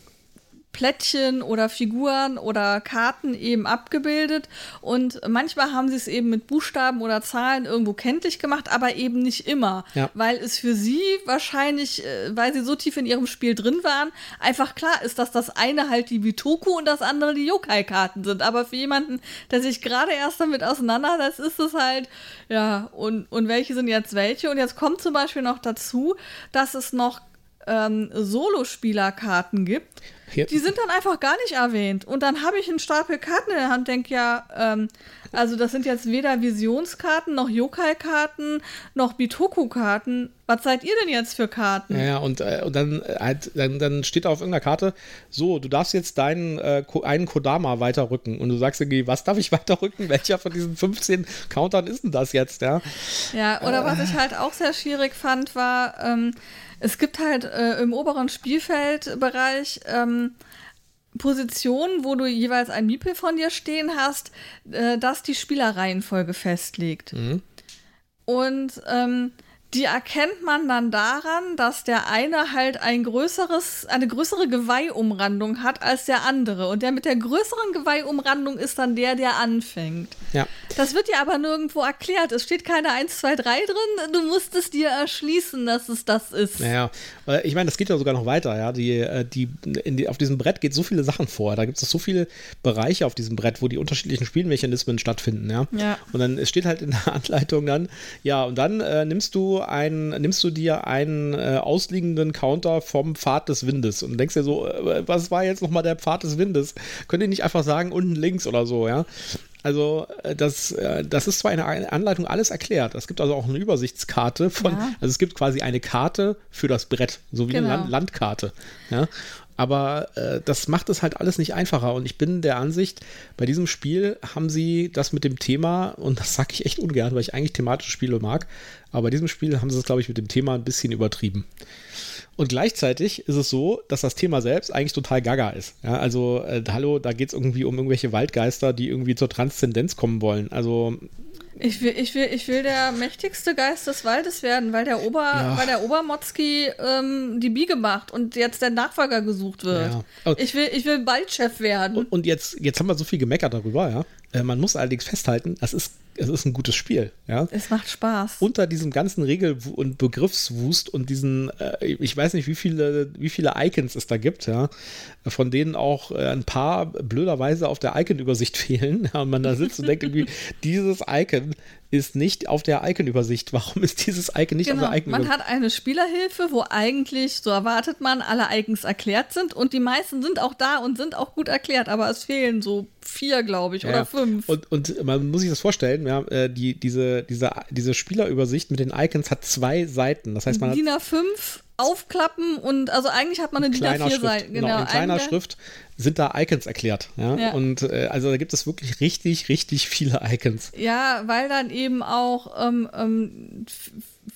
Plättchen oder Figuren oder Karten eben abgebildet. Und manchmal haben sie es eben mit Buchstaben oder Zahlen irgendwo kenntlich gemacht, aber eben nicht immer. Ja. Weil es für sie wahrscheinlich, äh, weil sie so tief in ihrem Spiel drin waren, einfach klar ist, dass das eine halt die Bitoku und das andere die Yokai-Karten sind. Aber für jemanden, der sich gerade erst damit auseinandersetzt, ist es halt, ja, und, und welche sind jetzt welche? Und jetzt kommt zum Beispiel noch dazu, dass es noch ähm, Solospielerkarten gibt, ja. die sind dann einfach gar nicht erwähnt. Und dann habe ich einen Stapel Karten in der Hand, denke ja, ähm, Also das sind jetzt weder Visionskarten, noch Yokai-Karten, noch Bitoku-Karten. Was seid ihr denn jetzt für Karten? Ja, und, äh, und dann, äh, halt, dann, dann steht da auf irgendeiner Karte, so, du darfst jetzt deinen äh, einen Kodama weiterrücken. Und du sagst irgendwie, was darf ich [LAUGHS] weiterrücken? Welcher von diesen 15 Countern ist denn das jetzt? Ja, ja oder was ich halt auch sehr schwierig fand, war, ähm, es gibt halt äh, im oberen Spielfeldbereich ähm, Positionen, wo du jeweils ein Miepel von dir stehen hast, äh, das die Spielerreihenfolge festlegt. Mhm. Und ähm, die erkennt man dann daran, dass der eine halt ein größeres, eine größere Geweihumrandung hat als der andere. Und der mit der größeren Geweihumrandung ist dann der, der anfängt. Ja. Das wird dir aber nirgendwo erklärt. Es steht keine 1, 2, 3 drin. Du musst es dir erschließen, dass es das ist. Naja, ich meine, das geht ja sogar noch weiter. Ja? Die, äh, die, die, auf diesem Brett geht so viele Sachen vor. Da gibt es so viele Bereiche auf diesem Brett, wo die unterschiedlichen Spielmechanismen stattfinden. Ja? ja. Und dann es steht halt in der [LAUGHS] Anleitung dann, ja, und dann äh, nimmst du einen, nimmst du dir einen äh, ausliegenden Counter vom Pfad des Windes und denkst dir so, äh, was war jetzt nochmal der Pfad des Windes? Könnt ihr nicht einfach sagen, unten links oder so, ja? Also äh, das, äh, das ist zwar in der Anleitung alles erklärt. Es gibt also auch eine Übersichtskarte von, ja. also es gibt quasi eine Karte für das Brett, so wie genau. eine Land Landkarte. Ja? Aber äh, das macht es halt alles nicht einfacher. Und ich bin der Ansicht, bei diesem Spiel haben sie das mit dem Thema, und das sage ich echt ungern, weil ich eigentlich thematische Spiele mag, aber bei diesem Spiel haben sie es, glaube ich, mit dem Thema ein bisschen übertrieben. Und gleichzeitig ist es so, dass das Thema selbst eigentlich total gaga ist. Ja, also, äh, hallo, da geht es irgendwie um irgendwelche Waldgeister, die irgendwie zur Transzendenz kommen wollen. Also, ich will, ich, will, ich will der mächtigste Geist des Waldes werden, weil der, Ober, ja. weil der Obermotzki ähm, die Biege macht und jetzt der Nachfolger gesucht wird. Ja. Ich, will, ich will Waldchef werden. Und, und, jetzt, jetzt haben wir so viel gemeckert darüber, ja. Äh, man muss allerdings festhalten, das ist es ist ein gutes Spiel. Ja? Es macht Spaß. Unter diesem ganzen Regel- und Begriffswust und diesen, äh, ich weiß nicht, wie viele, wie viele Icons es da gibt, ja, von denen auch äh, ein paar blöderweise auf der Icon-Übersicht [LAUGHS] fehlen. Ja, und man da sitzt und denkt irgendwie, [LAUGHS] dieses Icon ist nicht auf der Icon-Übersicht. [LAUGHS] Warum ist dieses Icon nicht genau. auf der Icon-Übersicht? Man hat eine Spielerhilfe, wo eigentlich, so erwartet man, alle Icons erklärt sind und die meisten sind auch da und sind auch gut erklärt, aber es fehlen so vier, glaube ich, ja, oder fünf. Und, und man muss sich das vorstellen, ja, äh, die, diese, diese, diese Spielerübersicht mit den Icons hat zwei Seiten. Das heißt, man DIN A5 aufklappen und also eigentlich hat man eine DIN A4 Seite. Genau, genau, in kleiner Schrift sind da Icons erklärt. Ja? ja. Und äh, also da gibt es wirklich richtig, richtig viele Icons. Ja, weil dann eben auch ähm, ähm,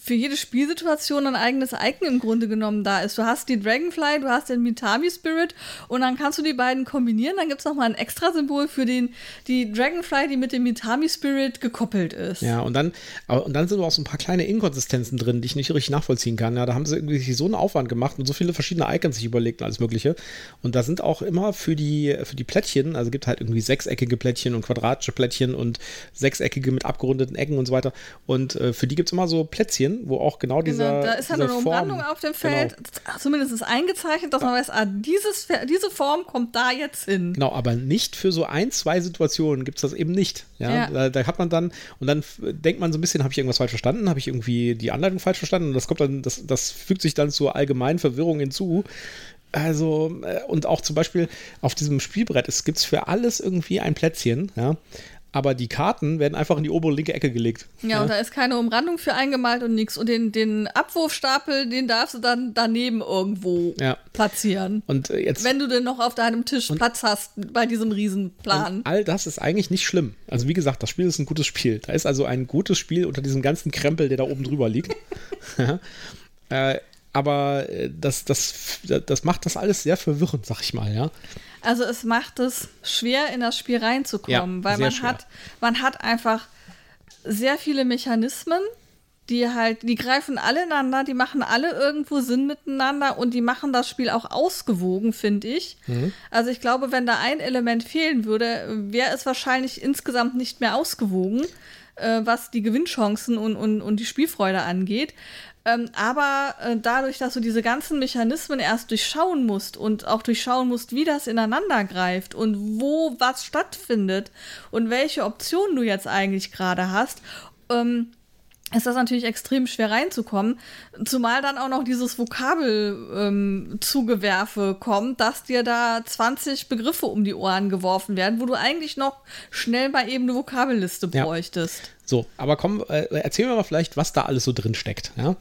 für jede Spielsituation ein eigenes Icon im Grunde genommen da ist. Du hast die Dragonfly, du hast den Mitami Spirit und dann kannst du die beiden kombinieren. Dann gibt es nochmal ein extra Symbol für den, die Dragonfly, die mit dem Mitami Spirit gekoppelt ist. Ja, und dann, und dann sind auch so ein paar kleine Inkonsistenzen drin, die ich nicht richtig nachvollziehen kann. Ja, da haben sie irgendwie so einen Aufwand gemacht und so viele verschiedene Icons sich überlegt und alles Mögliche. Und da sind auch immer für die, für die Plättchen, also gibt halt irgendwie sechseckige Plättchen und quadratische Plättchen und sechseckige mit abgerundeten Ecken und so weiter. Und äh, für die gibt es immer so Plätzchen, wo auch genau, genau dieser. Da ist halt eine Umrandung auf dem Feld, genau. zumindest ist eingezeichnet, dass man weiß, ah, dieses, diese Form kommt da jetzt hin. Genau, aber nicht für so ein, zwei Situationen gibt es das eben nicht. Ja, ja. Da, da, hat man dann, und dann denkt man so ein bisschen, habe ich irgendwas falsch verstanden? Habe ich irgendwie die Anleitung falsch verstanden? Und das kommt dann, das, das fügt sich dann zur allgemeinen Verwirrung hinzu. Also, äh, und auch zum Beispiel auf diesem Spielbrett, es gibt für alles irgendwie ein Plätzchen, ja aber die Karten werden einfach in die obere linke Ecke gelegt. Ja, ja. und da ist keine Umrandung für eingemalt und nichts. Und den, den Abwurfstapel, den darfst du dann daneben irgendwo ja. platzieren. Und äh, jetzt, Wenn du denn noch auf deinem Tisch Platz hast bei diesem Riesenplan. all das ist eigentlich nicht schlimm. Also wie gesagt, das Spiel ist ein gutes Spiel. Da ist also ein gutes Spiel unter diesem ganzen Krempel, der da oben drüber liegt. [LAUGHS] äh, aber äh, das, das, das macht das alles sehr verwirrend, sag ich mal, ja. Also es macht es schwer, in das Spiel reinzukommen, ja, weil man schwer. hat, man hat einfach sehr viele Mechanismen, die halt, die greifen alle ineinander, die machen alle irgendwo Sinn miteinander und die machen das Spiel auch ausgewogen, finde ich. Mhm. Also ich glaube, wenn da ein Element fehlen würde, wäre es wahrscheinlich insgesamt nicht mehr ausgewogen, äh, was die Gewinnchancen und, und, und die Spielfreude angeht. Ähm, aber äh, dadurch, dass du diese ganzen Mechanismen erst durchschauen musst und auch durchschauen musst, wie das ineinander greift und wo was stattfindet und welche Optionen du jetzt eigentlich gerade hast, ähm, ist das natürlich extrem schwer reinzukommen. Zumal dann auch noch dieses Vokabelzugewerfe ähm, kommt, dass dir da 20 Begriffe um die Ohren geworfen werden, wo du eigentlich noch schnell mal eben eine Vokabelliste bräuchtest. Ja. So, aber komm, äh, erzählen wir mal vielleicht, was da alles so drin steckt. Ja?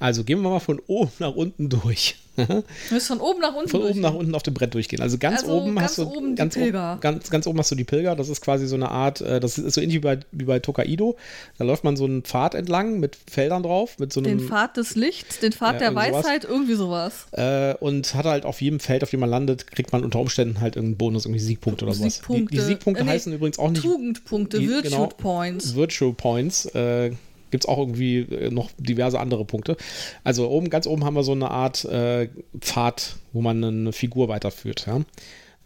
Also gehen wir mal von oben nach unten durch. du musst von oben nach unten Von oben nach unten auf dem Brett durchgehen. Also ganz also oben ganz hast du oben ganz, Pilger. ganz, ganz oben hast du die Pilger. Das ist quasi so eine Art, äh, das ist so ähnlich wie bei, wie bei Tokaido. Da läuft man so einen Pfad entlang mit Feldern drauf. Mit so einem, den Pfad des Lichts, den Pfad ja, der Weisheit, sowas. irgendwie sowas. Äh, und hat halt auf jedem Feld, auf dem man landet, kriegt man unter Umständen halt irgendeinen Bonus, irgendwie Siegpunkte oder sowas. Siegpunkte. Die, die Siegpunkte äh, nee, heißen übrigens auch nicht. Tugendpunkte, die, Virtue genau, Points. Virtual Points. Äh, gibt es auch irgendwie äh, noch diverse andere Punkte. Also oben, ganz oben haben wir so eine Art äh, Pfad, wo man eine Figur weiterführt. Ja.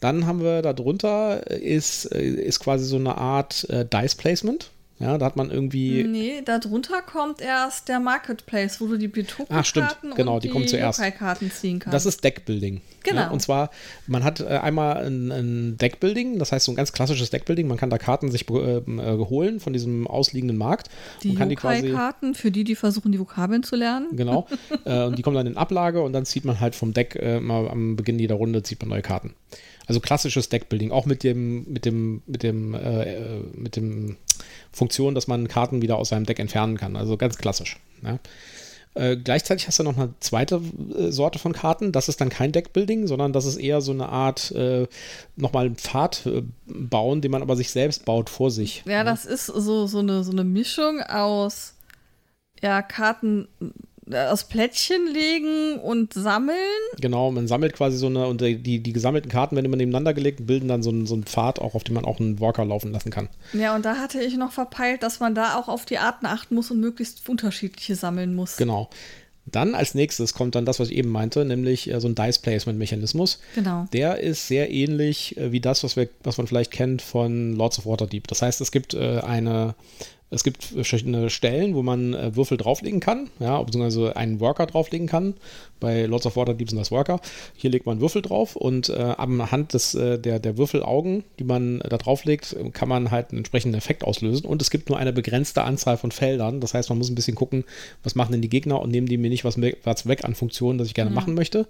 Dann haben wir darunter äh, ist, äh, ist quasi so eine Art äh, Dice Placement. Ja, da hat man irgendwie. Nee, darunter kommt erst der Marketplace, wo du die Bitoku-Karten ah. Genau, die, die kommen zuerst. karten ziehen kannst. Das ist Deckbuilding. Genau. Ja, und zwar, man hat äh, einmal ein, ein, Deckbuilding, das heißt so ein ganz klassisches Deckbuilding. Man kann da Karten sich äh, äh, holen von diesem ausliegenden Markt. Die Yokai-Karten, für die, die versuchen, die Vokabeln zu lernen. Genau. [LAUGHS] äh, und die kommen dann in Ablage und dann zieht man halt vom Deck äh, mal am Beginn jeder Runde zieht man neue Karten. Also klassisches Deckbuilding, auch mit dem, mit dem, mit dem, äh, mit dem Funktion, dass man Karten wieder aus seinem Deck entfernen kann. Also ganz klassisch. Ja. Äh, gleichzeitig hast du noch eine zweite äh, Sorte von Karten. Das ist dann kein Deckbuilding, sondern das ist eher so eine Art äh, nochmal einen Pfad äh, bauen, den man aber sich selbst baut vor sich. Ja, ja, das ist so, so, eine, so eine Mischung aus ja, Karten aus Plättchen legen und sammeln. Genau, man sammelt quasi so eine, und die, die gesammelten Karten werden immer nebeneinander gelegt, bilden dann so einen, so einen Pfad, auch auf dem man auch einen Walker laufen lassen kann. Ja, und da hatte ich noch verpeilt, dass man da auch auf die Arten achten muss und möglichst unterschiedliche sammeln muss. Genau. Dann als nächstes kommt dann das, was ich eben meinte, nämlich äh, so ein Dice-Placement-Mechanismus. Genau. Der ist sehr ähnlich äh, wie das, was, wir, was man vielleicht kennt von Lords of Waterdeep. Das heißt, es gibt äh, eine es gibt verschiedene Stellen, wo man äh, Würfel drauflegen kann, ja, beziehungsweise einen Worker drauflegen kann. Bei Lords of Waterdeep sind das Worker. Hier legt man Würfel drauf und äh, anhand des, äh, der, der Würfelaugen, die man da drauflegt, kann man halt einen entsprechenden Effekt auslösen. Und es gibt nur eine begrenzte Anzahl von Feldern. Das heißt, man muss ein bisschen gucken, was machen denn die Gegner und nehmen die mir nicht was, was weg an Funktionen, das ich gerne mhm. machen möchte.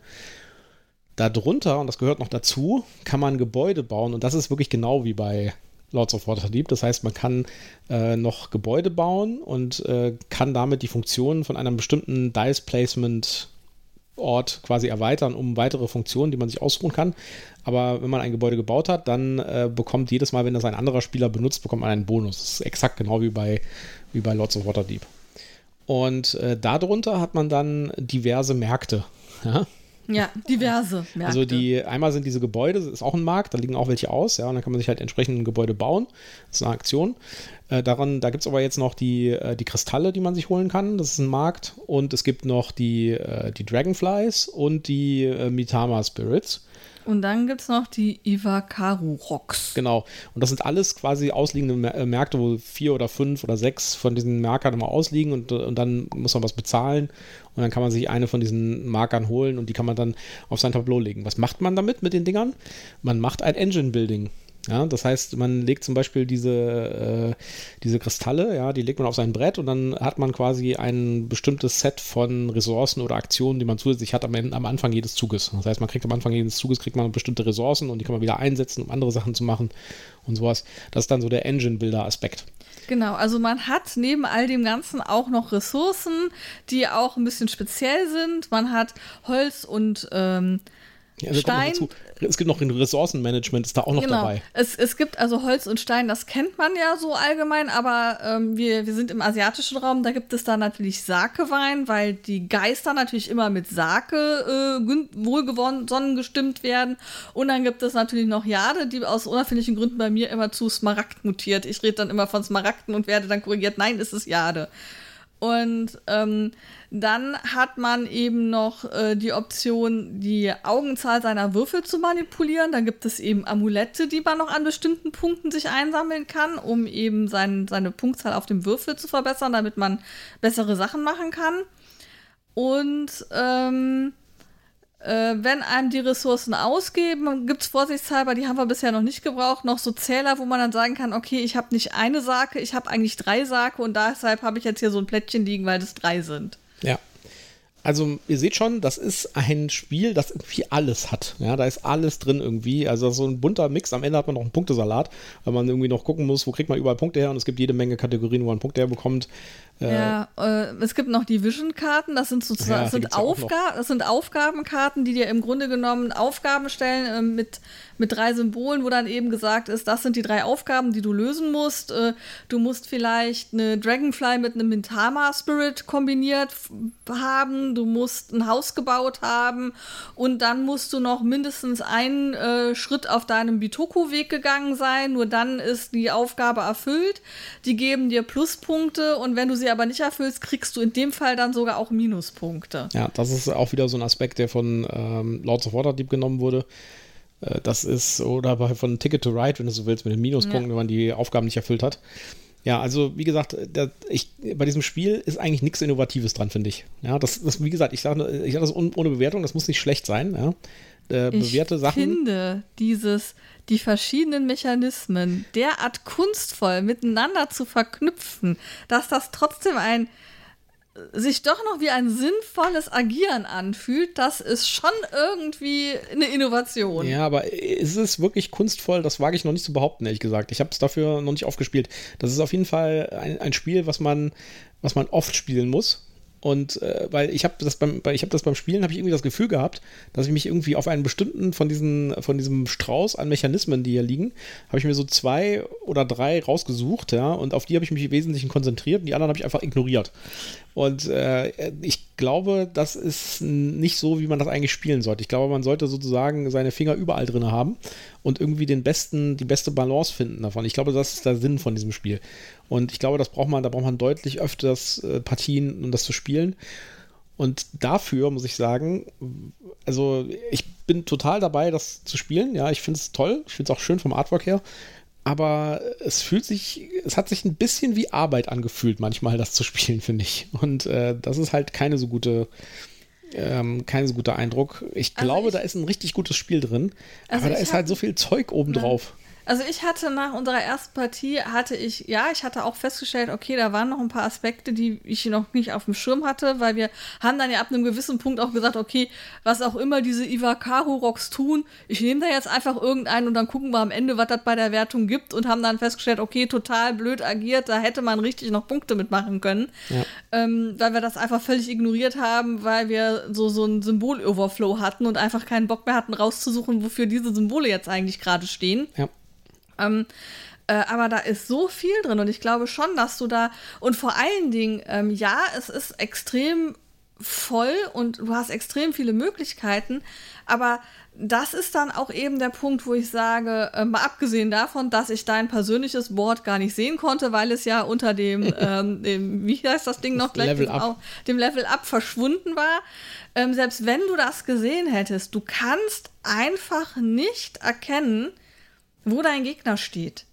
Darunter, und das gehört noch dazu, kann man Gebäude bauen. Und das ist wirklich genau wie bei Lords of Waterdeep. Das heißt, man kann äh, noch Gebäude bauen und äh, kann damit die Funktionen von einem bestimmten Dice Placement Ort quasi erweitern, um weitere Funktionen, die man sich ausruhen kann. Aber wenn man ein Gebäude gebaut hat, dann äh, bekommt jedes Mal, wenn das ein anderer Spieler benutzt, bekommt man einen Bonus. Das ist exakt genau wie bei, wie bei Lords of Waterdeep. Und äh, darunter hat man dann diverse Märkte. Ja? Ja, diverse [LAUGHS] Märkte. Also die, einmal sind diese Gebäude, das ist auch ein Markt, da liegen auch welche aus, ja, und dann kann man sich halt entsprechend ein Gebäude bauen. Das ist eine Aktion. Äh, daran, da gibt es aber jetzt noch die, äh, die Kristalle, die man sich holen kann, das ist ein Markt. Und es gibt noch die, äh, die Dragonflies und die äh, Mitama Spirits. Und dann gibt es noch die Iwakaru Rocks. Genau. Und das sind alles quasi ausliegende äh, Märkte, wo vier oder fünf oder sechs von diesen Markern immer ausliegen und, und dann muss man was bezahlen und dann kann man sich eine von diesen Markern holen und die kann man dann auf sein Tableau legen. Was macht man damit mit den Dingern? Man macht ein Engine Building. Ja, das heißt, man legt zum Beispiel diese, äh, diese Kristalle, ja, die legt man auf sein Brett und dann hat man quasi ein bestimmtes Set von Ressourcen oder Aktionen, die man zusätzlich hat am, am Anfang jedes Zuges. Das heißt, man kriegt am Anfang jedes Zuges kriegt man bestimmte Ressourcen und die kann man wieder einsetzen, um andere Sachen zu machen und sowas. Das ist dann so der Engine-Builder-Aspekt. Genau, also man hat neben all dem Ganzen auch noch Ressourcen, die auch ein bisschen speziell sind. Man hat Holz und ähm, ja, Stein. Es gibt noch ein Ressourcenmanagement, ist da auch noch genau. dabei. Es, es gibt also Holz und Stein, das kennt man ja so allgemein, aber ähm, wir, wir sind im asiatischen Raum, da gibt es da natürlich Sake-Wein, weil die Geister natürlich immer mit Sake äh, wohlgesonnen gestimmt werden. Und dann gibt es natürlich noch Jade, die aus unerfindlichen Gründen bei mir immer zu Smaragd mutiert. Ich rede dann immer von Smaragden und werde dann korrigiert, nein, es ist Jade. Und ähm, dann hat man eben noch äh, die Option, die Augenzahl seiner Würfel zu manipulieren. Dann gibt es eben Amulette, die man noch an bestimmten Punkten sich einsammeln kann, um eben sein, seine Punktzahl auf dem Würfel zu verbessern, damit man bessere Sachen machen kann. Und ähm, äh, wenn einem die Ressourcen ausgeben, gibt es vorsichtshalber, die haben wir bisher noch nicht gebraucht, noch so Zähler, wo man dann sagen kann, okay, ich habe nicht eine Sake, ich habe eigentlich drei Sake und deshalb habe ich jetzt hier so ein Plättchen liegen, weil das drei sind. Also ihr seht schon, das ist ein Spiel, das irgendwie alles hat. Ja, da ist alles drin irgendwie. Also so ein bunter Mix. Am Ende hat man noch einen Punktesalat, weil man irgendwie noch gucken muss, wo kriegt man überall Punkte her. Und es gibt jede Menge Kategorien, wo man Punkte herbekommt. Äh, ja, äh, es gibt noch die Vision-Karten. Das sind sozusagen ja, sind Aufga das sind Aufgabenkarten, die dir im Grunde genommen Aufgaben stellen äh, mit mit drei Symbolen, wo dann eben gesagt ist, das sind die drei Aufgaben, die du lösen musst. Äh, du musst vielleicht eine Dragonfly mit einem Mintama Spirit kombiniert haben, du musst ein Haus gebaut haben und dann musst du noch mindestens einen äh, Schritt auf deinem Bitoku-Weg gegangen sein. Nur dann ist die Aufgabe erfüllt. Die geben dir Pluspunkte und wenn du sie aber nicht erfüllst, kriegst du in dem Fall dann sogar auch Minuspunkte. Ja, das ist auch wieder so ein Aspekt, der von ähm, Lords of Waterdeep genommen wurde. Äh, das ist, oder bei, von Ticket to Ride, wenn du so willst, mit den Minuspunkten, ja. wenn man die Aufgaben nicht erfüllt hat. Ja, also wie gesagt, der, ich, bei diesem Spiel ist eigentlich nichts Innovatives dran, finde ich. Ja, das, das, wie gesagt, ich sage ich sag das ohne Bewertung, das muss nicht schlecht sein. Ja. Äh, bewährte ich Sachen. Ich finde dieses, die verschiedenen Mechanismen derart kunstvoll miteinander zu verknüpfen, dass das trotzdem ein sich doch noch wie ein sinnvolles Agieren anfühlt, das ist schon irgendwie eine Innovation. Ja, aber ist es wirklich kunstvoll? Das wage ich noch nicht zu behaupten, ehrlich gesagt. Ich habe es dafür noch nicht aufgespielt. Das ist auf jeden Fall ein, ein Spiel, was man, was man oft spielen muss. Und äh, weil ich habe das beim, ich habe das beim Spielen, habe ich irgendwie das Gefühl gehabt, dass ich mich irgendwie auf einen bestimmten von diesen, von diesem Strauß an Mechanismen, die hier liegen, habe ich mir so zwei oder drei rausgesucht, ja, und auf die habe ich mich im Wesentlichen konzentriert und die anderen habe ich einfach ignoriert. Und äh, ich glaube, das ist nicht so, wie man das eigentlich spielen sollte. Ich glaube, man sollte sozusagen seine Finger überall drin haben und irgendwie den besten, die beste Balance finden davon. Ich glaube, das ist der Sinn von diesem Spiel. Und ich glaube, das braucht man, da braucht man deutlich öfters äh, Partien, um das zu spielen. Und dafür muss ich sagen, also ich bin total dabei, das zu spielen. Ja, ich finde es toll. Ich finde es auch schön vom Artwork her aber es fühlt sich, es hat sich ein bisschen wie Arbeit angefühlt, manchmal das zu spielen, finde ich. Und äh, das ist halt keine so gute, ähm, kein so guter Eindruck. Ich also glaube, ich, da ist ein richtig gutes Spiel drin, also aber da ist halt so viel Zeug obendrauf. Also ich hatte nach unserer ersten Partie, hatte ich, ja, ich hatte auch festgestellt, okay, da waren noch ein paar Aspekte, die ich noch nicht auf dem Schirm hatte, weil wir haben dann ja ab einem gewissen Punkt auch gesagt, okay, was auch immer diese Iwakaru-Rocks tun, ich nehme da jetzt einfach irgendeinen und dann gucken wir am Ende, was das bei der Wertung gibt und haben dann festgestellt, okay, total blöd agiert, da hätte man richtig noch Punkte mitmachen können, ja. ähm, weil wir das einfach völlig ignoriert haben, weil wir so, so einen Symbol-Overflow hatten und einfach keinen Bock mehr hatten rauszusuchen, wofür diese Symbole jetzt eigentlich gerade stehen. Ja. Ähm, äh, aber da ist so viel drin und ich glaube schon, dass du da und vor allen Dingen, ähm, ja, es ist extrem voll und du hast extrem viele Möglichkeiten, aber das ist dann auch eben der Punkt, wo ich sage, äh, mal abgesehen davon, dass ich dein persönliches Board gar nicht sehen konnte, weil es ja unter dem, [LAUGHS] ähm, dem wie heißt das Ding noch gleich, Level dem, auch, dem Level Up verschwunden war. Ähm, selbst wenn du das gesehen hättest, du kannst einfach nicht erkennen, wo dein Gegner steht.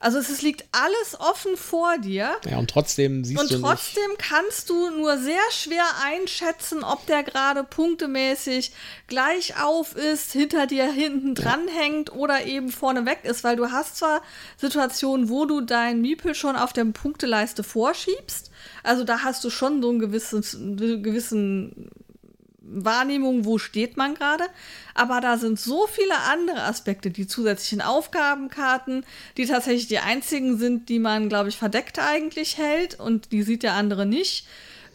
Also es, liegt alles offen vor dir. Ja, und trotzdem siehst und du. Und trotzdem nicht. kannst du nur sehr schwer einschätzen, ob der gerade punktemäßig gleich auf ist, hinter dir hinten dran ja. hängt oder eben vorne weg ist, weil du hast zwar Situationen, wo du dein Miepel schon auf der Punkteleiste vorschiebst. Also da hast du schon so einen gewissen, gewissen Wahrnehmung, wo steht man gerade. Aber da sind so viele andere Aspekte, die zusätzlichen Aufgabenkarten, die tatsächlich die einzigen sind, die man, glaube ich, verdeckt eigentlich hält und die sieht der andere nicht.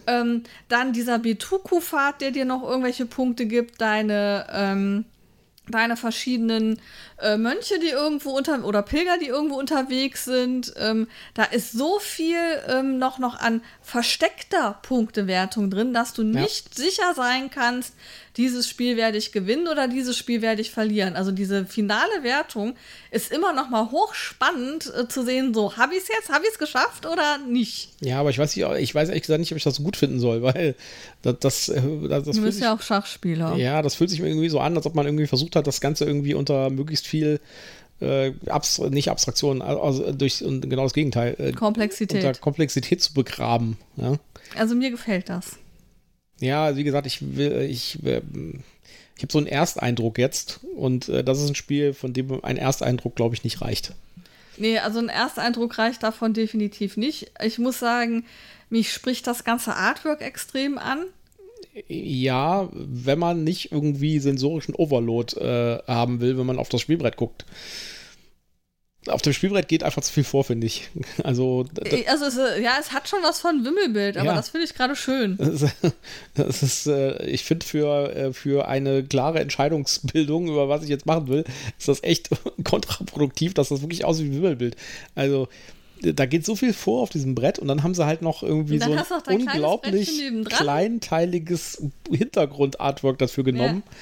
Ähm, dann dieser Betuku-Pfad, der dir noch irgendwelche Punkte gibt, deine, ähm, deine verschiedenen äh, Mönche, die irgendwo unter oder Pilger, die irgendwo unterwegs sind. Ähm, da ist so viel ähm, noch, noch an versteckter Punktewertung drin, dass du nicht ja. sicher sein kannst, dieses Spiel werde ich gewinnen oder dieses Spiel werde ich verlieren. Also diese finale Wertung ist immer noch mal hochspannend äh, zu sehen, so habe ich es jetzt, habe ich es geschafft oder nicht. Ja, aber ich weiß nicht, ich weiß ehrlich gesagt nicht, ob ich das so gut finden soll, weil das, das, äh, das, das Du bist ja auch Schachspieler. Ja, das fühlt sich mir irgendwie so an, als ob man irgendwie versucht hat, das Ganze irgendwie unter möglichst viel äh, Abs nicht Abstraktion, also durch und genau das Gegenteil. Äh, Komplexität. Unter Komplexität zu begraben. Ja? Also mir gefällt das. Ja, wie gesagt, ich will, ich, ich habe so einen Ersteindruck jetzt und äh, das ist ein Spiel, von dem ein Ersteindruck, glaube ich, nicht reicht. Nee, also ein Ersteindruck reicht davon definitiv nicht. Ich muss sagen, mich spricht das ganze Artwork extrem an. Ja, wenn man nicht irgendwie sensorischen Overload äh, haben will, wenn man auf das Spielbrett guckt auf dem Spielbrett geht einfach zu viel vor, finde ich. [LAUGHS] Also, also es, äh, ja, es hat schon was von Wimmelbild, aber ja. das finde ich gerade schön. [LAUGHS] Das ist, äh, ich finde, für, äh, für eine klare Entscheidungsbildung, über was ich jetzt machen will, ist das echt [LAUGHS] kontraproduktiv, dass das wirklich aussieht wie Wimmelbild. Also, da geht so viel vor auf diesem Brett und dann haben sie halt noch irgendwie so ein unglaublich kleinteiliges Hintergrundartwork dafür genommen. Ja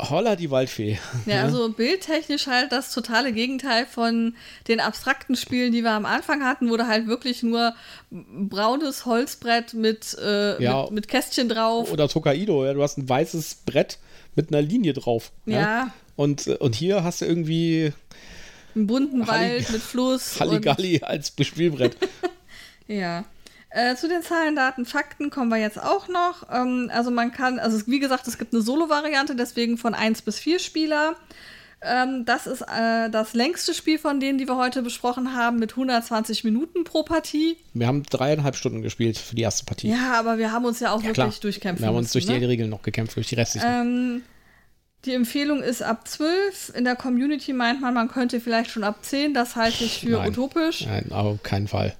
Holla die Waldfee. Ja, also bildtechnisch halt das totale Gegenteil von den abstrakten Spielen, die wir am Anfang hatten, wo du halt wirklich nur braunes Holzbrett mit, äh, ja, mit, mit, Kästchen drauf. Oder Tokaido, ja, du hast ein weißes Brett mit einer Linie drauf. Ja. ja. Und, und hier hast du irgendwie einen bunten Wald mit Fluss. Halligalli als Spielbrett. [LAUGHS] ja. Äh, zu den Zahlen, Daten, Fakten kommen wir jetzt auch noch. Ähm, also man kann, also wie gesagt, es gibt eine Solo-Variante, deswegen von 1 bis 4 Spieler. Ähm, das ist äh, das längste Spiel von denen, die wir heute besprochen haben, mit 120 Minuten pro Partie. Wir haben dreieinhalb Stunden gespielt für die erste Partie. Ja, aber wir haben uns ja auch ja, wirklich klar. durchkämpfen Wir haben uns durch ne? die Regeln noch gekämpft, durch die restlichen. Ähm, die Empfehlung ist ab 12. In der Community meint man, man könnte vielleicht schon ab 10. Das halte ich für Nein. utopisch. Nein, auf keinen Fall.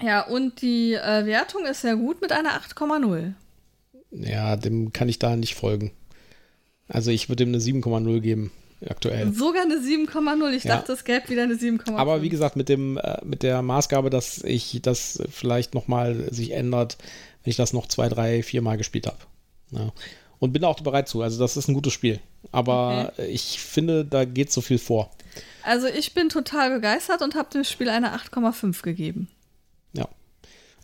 Ja, und die äh, Wertung ist sehr gut mit einer 8,0. Ja, dem kann ich da nicht folgen. Also ich würde ihm eine 7,0 geben, aktuell. Sogar eine 7,0. Ich ja. dachte, es gäbe wieder eine 7,0. Aber wie gesagt, mit, dem, äh, mit der Maßgabe, dass ich das vielleicht nochmal sich ändert, wenn ich das noch zwei, drei, vier Mal gespielt habe. Ja. Und bin auch bereit zu. Also das ist ein gutes Spiel. Aber okay. ich finde, da geht so viel vor. Also ich bin total begeistert und habe dem Spiel eine 8,5 gegeben.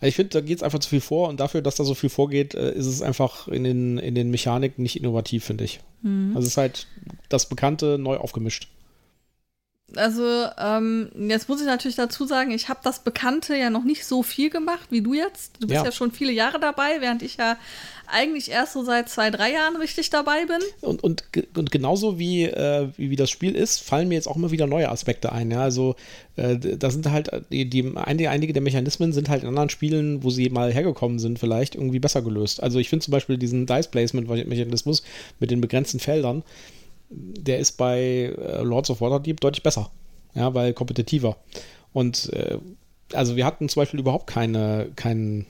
Ich finde, da geht es einfach zu viel vor und dafür, dass da so viel vorgeht, äh, ist es einfach in den, in den Mechaniken nicht innovativ, finde ich. Mhm. Also es ist halt das Bekannte neu aufgemischt. Also, ähm, jetzt muss ich natürlich dazu sagen, ich habe das Bekannte ja noch nicht so viel gemacht wie du jetzt. Du bist ja. ja schon viele Jahre dabei, während ich ja eigentlich erst so seit zwei, drei Jahren richtig dabei bin. Und, und, und genauso wie, äh, wie, wie, das Spiel ist, fallen mir jetzt auch immer wieder neue Aspekte ein. Ja? Also äh, da sind halt, die, die, einige der Mechanismen sind halt in anderen Spielen, wo sie mal hergekommen sind, vielleicht irgendwie besser gelöst. Also ich finde zum Beispiel diesen Dice-Placement-Mechanismus mit den begrenzten Feldern, der ist bei äh, Lords of Waterdeep deutlich besser. Ja, weil kompetitiver. Und äh, also wir hatten zum Beispiel überhaupt keine, keinen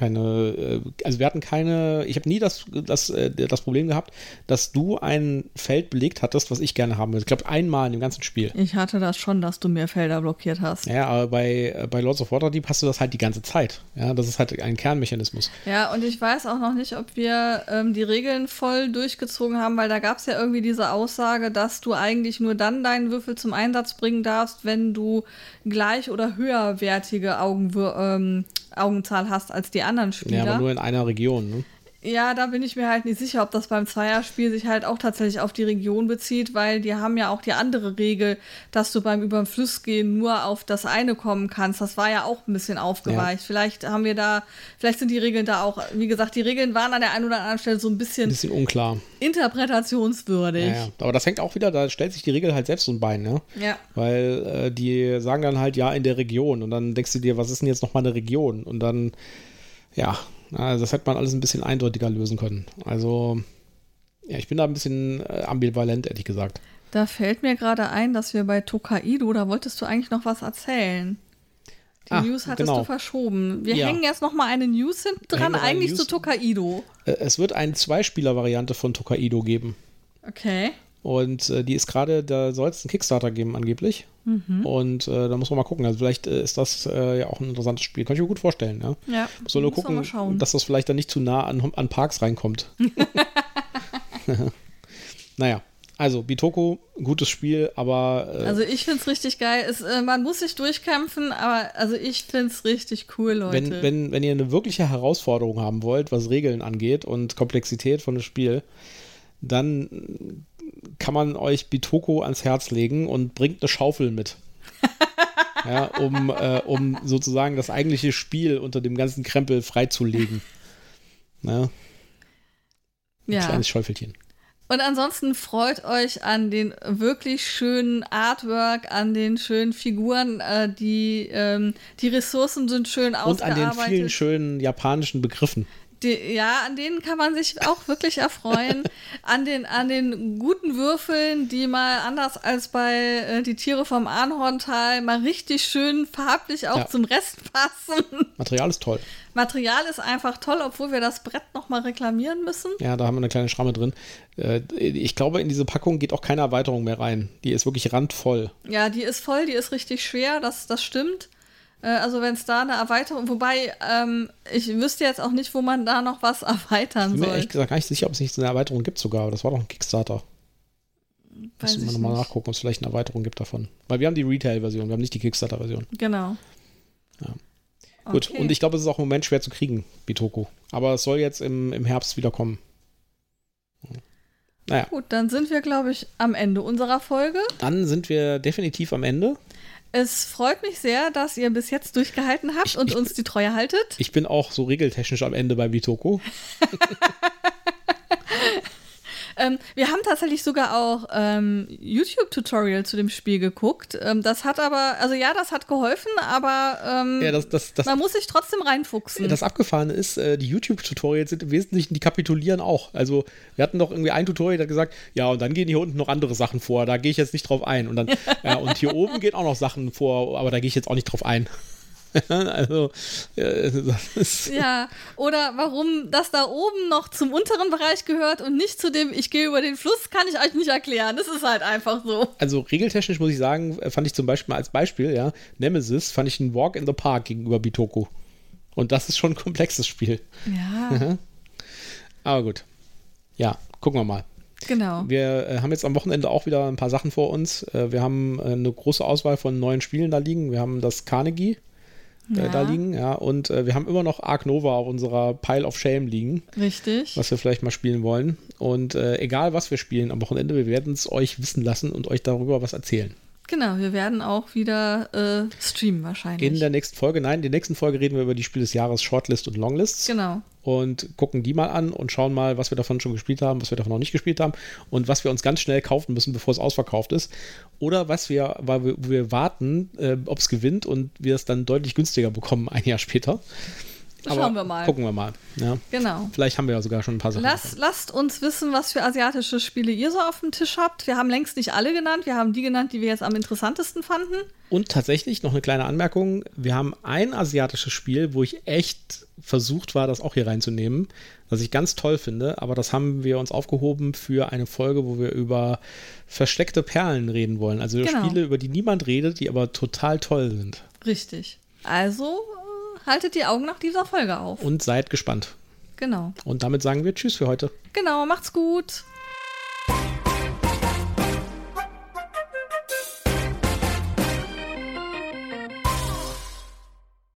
keine, äh, also wir hatten keine, ich habe nie das, das, äh, das Problem gehabt, dass du ein Feld belegt hattest, was ich gerne haben würde. Ich glaube, einmal in dem ganzen Spiel. Ich hatte das schon, dass du mehr Felder blockiert hast. Ja, aber bei, äh, bei Lords of Waterdeep hast du das halt die ganze Zeit. Ja, das ist halt ein Kernmechanismus. Ja, und ich weiß auch noch nicht, ob wir ähm, die Regeln voll durchgezogen haben, weil da gab es ja irgendwie diese Aussage, dass du eigentlich nur dann deinen Würfel zum Einsatz bringen darfst, wenn du gleich oder höherwertige Augenwür ähm, Augenzahl hast als die anderen Spieler. Ja, aber nur in einer Region, ne? Ja, da bin ich mir halt nicht sicher, ob das beim Zweierspiel sich halt auch tatsächlich auf die Region bezieht, weil die haben ja auch die andere Regel, dass du beim über den Fluss gehen nur auf das eine kommen kannst. Das war ja auch ein bisschen aufgeweicht. Ja. Vielleicht haben wir da, vielleicht sind die Regeln da auch, wie gesagt, die Regeln waren an der einen oder anderen Stelle so ein bisschen, ein bisschen unklar. Interpretationswürdig. Ja, ja. Aber das hängt auch wieder, da stellt sich die Regel halt selbst so ein Bein, ne? Ja. Weil äh, die sagen dann halt ja in der Region und dann denkst du dir, was ist denn jetzt nochmal eine Region? Und dann, ja, also das hätte man alles ein bisschen eindeutiger lösen können. Also, ja, ich bin da ein bisschen äh, ambivalent, ehrlich gesagt. Da fällt mir gerade ein, dass wir bei Tokaido, da wolltest du eigentlich noch was erzählen. Die Ach, News hattest genau. du verschoben. Wir ja. hängen jetzt noch mal eine News hinten dran, eigentlich News. zu Tokaido. Äh, es wird eine Zweispieler-Variante von Tokaido geben. Okay. Und äh, die ist gerade, da soll es einen Kickstarter geben angeblich. Mhm. Und äh, da muss man mal gucken. Also vielleicht äh, ist das äh, ja auch ein interessantes Spiel. Kann ich mir gut vorstellen. Ja, ja muss nur gucken, dass das vielleicht dann nicht zu nah an, an Parks reinkommt. [LAUGHS] [LAUGHS] naja. Also, Bitoko, gutes Spiel, aber. Äh, also, ich finde es richtig geil. Es, äh, man muss sich durchkämpfen, aber also ich finde es richtig cool, Leute. Wenn, wenn, wenn ihr eine wirkliche Herausforderung haben wollt, was Regeln angeht und Komplexität von dem Spiel, dann kann man euch Bitoko ans Herz legen und bringt eine Schaufel mit. [LAUGHS] ja, um, äh, um sozusagen das eigentliche Spiel unter dem ganzen Krempel freizulegen. Naja, ein Ja. kleines Schäufelchen. Und ansonsten freut euch an den wirklich schönen Artwork, an den schönen Figuren. Äh, die, ähm, die Ressourcen sind schön Und an ausgearbeitet. den vielen schönen japanischen Begriffen. Die, ja, an denen kann man sich auch wirklich erfreuen. an, den, an den guten Würfeln, die mal anders als bei äh, die Tiere vom Ahorntal mal richtig schön farblich auch Ja. zum Rest passen. Material ist toll. Material ist einfach toll, obwohl wir das Brett nochmal reklamieren müssen. Ja, da haben wir eine kleine Schramme drin. Äh, ich glaube, in diese Packung geht auch keine Erweiterung mehr rein. Die ist wirklich randvoll. Ja, die ist voll, die ist richtig schwer, das, das stimmt. Äh, Also wenn es da eine Erweiterung, wobei ähm, ich wüsste jetzt auch nicht, wo man da noch was [LAUGHS] erweitern Ich bin mir soll. ehrlich gesagt gar nicht sicher, ob es nicht so eine Erweiterung gibt sogar. Aber das war doch ein Kickstarter. Weiß Müssen wir nochmal nachgucken, ob es vielleicht eine Erweiterung gibt davon. Weil wir haben die Retail-Version, wir haben nicht die Kickstarter-Version. Genau. Ja. Gut, Okay. und ich glaube, es ist auch im Moment schwer zu kriegen, Bitoko. Aber es soll jetzt im, im Herbst wieder kommen. Naja, Gut, dann sind wir, glaube ich, am Ende unserer Folge. dann sind wir definitiv am Ende. Es freut mich sehr, dass ihr bis jetzt durchgehalten habt Ich- und ich- uns die Treue haltet. Ich bin auch so regeltechnisch am Ende bei Bitoko. [LAUGHS] Ähm, wir haben tatsächlich sogar auch ähm, YouTube-Tutorial zu dem Spiel geguckt. Ähm, das hat aber, also ja, das hat geholfen, aber ähm, Ja, das, das, das, man muss sich trotzdem reinfuchsen. das Abgefahrene ist, äh, die YouTube-Tutorials sind im Wesentlichen, die kapitulieren auch. Also, wir hatten doch irgendwie ein Tutorial, das hat gesagt, ja, und dann gehen hier unten noch andere Sachen vor, da gehe ich jetzt nicht drauf ein. Und dann, [LAUGHS] ja, und hier oben gehen auch noch Sachen vor, aber da gehe ich jetzt auch nicht drauf ein. [LAUGHS] also, äh, das ist. Ja, oder warum das da oben noch zum unteren Bereich gehört und nicht zu dem, ich gehe über den Fluss, kann ich euch nicht erklären. Das ist halt einfach so. Also regeltechnisch muss ich sagen, fand ich zum Beispiel mal als Beispiel, ja, Nemesis fand ich ein Walk in the Park gegenüber Bitoko. Und das ist schon ein komplexes Spiel. Ja, [LAUGHS] Aber gut. Ja, gucken wir mal. genau. Wir äh, haben jetzt am Wochenende auch wieder ein paar Sachen vor uns. Äh, wir haben äh, eine große Auswahl von neuen Spielen da liegen. Wir haben das Carnegie Ja. da liegen, ja. Und äh, wir haben immer noch Ark Nova auf unserer Pile of Shame liegen, Richtig. was wir vielleicht mal spielen wollen. Und äh, egal, was wir spielen am Wochenende, wir werden es euch wissen lassen und euch darüber was erzählen. Genau, wir werden auch wieder äh, streamen wahrscheinlich. In der nächsten Folge, nein, in der nächsten Folge reden wir über die Spiele des Jahres, Shortlist und Longlists. genau. Und gucken die mal an und schauen mal, was wir davon schon gespielt haben, was wir davon noch nicht gespielt haben und was wir uns ganz schnell kaufen müssen, bevor es ausverkauft ist. Oder was wir, weil wir, wir warten, äh, ob es gewinnt und wir es dann deutlich günstiger bekommen [LAUGHS] ein Jahr später. Schauen wir mal. Gucken wir mal. Ja. Genau. Vielleicht haben wir ja sogar schon ein paar Sachen. Lass, lasst uns wissen, was für asiatische Spiele ihr so auf dem Tisch habt. Wir haben längst nicht alle genannt. Wir haben die genannt, die wir jetzt am interessantesten fanden. Und tatsächlich noch eine kleine Anmerkung. Wir haben ein asiatisches Spiel, wo ich echt versucht war, das auch hier reinzunehmen, was ich ganz toll finde, aber das haben wir uns aufgehoben für eine Folge, wo wir über versteckte Perlen reden wollen. Also Genau. Spiele, über die niemand redet, die aber total toll sind. Richtig. Also haltet die Augen nach dieser Folge auf. Und seid gespannt. Genau. Und damit sagen wir Tschüss für heute. Genau, macht's gut.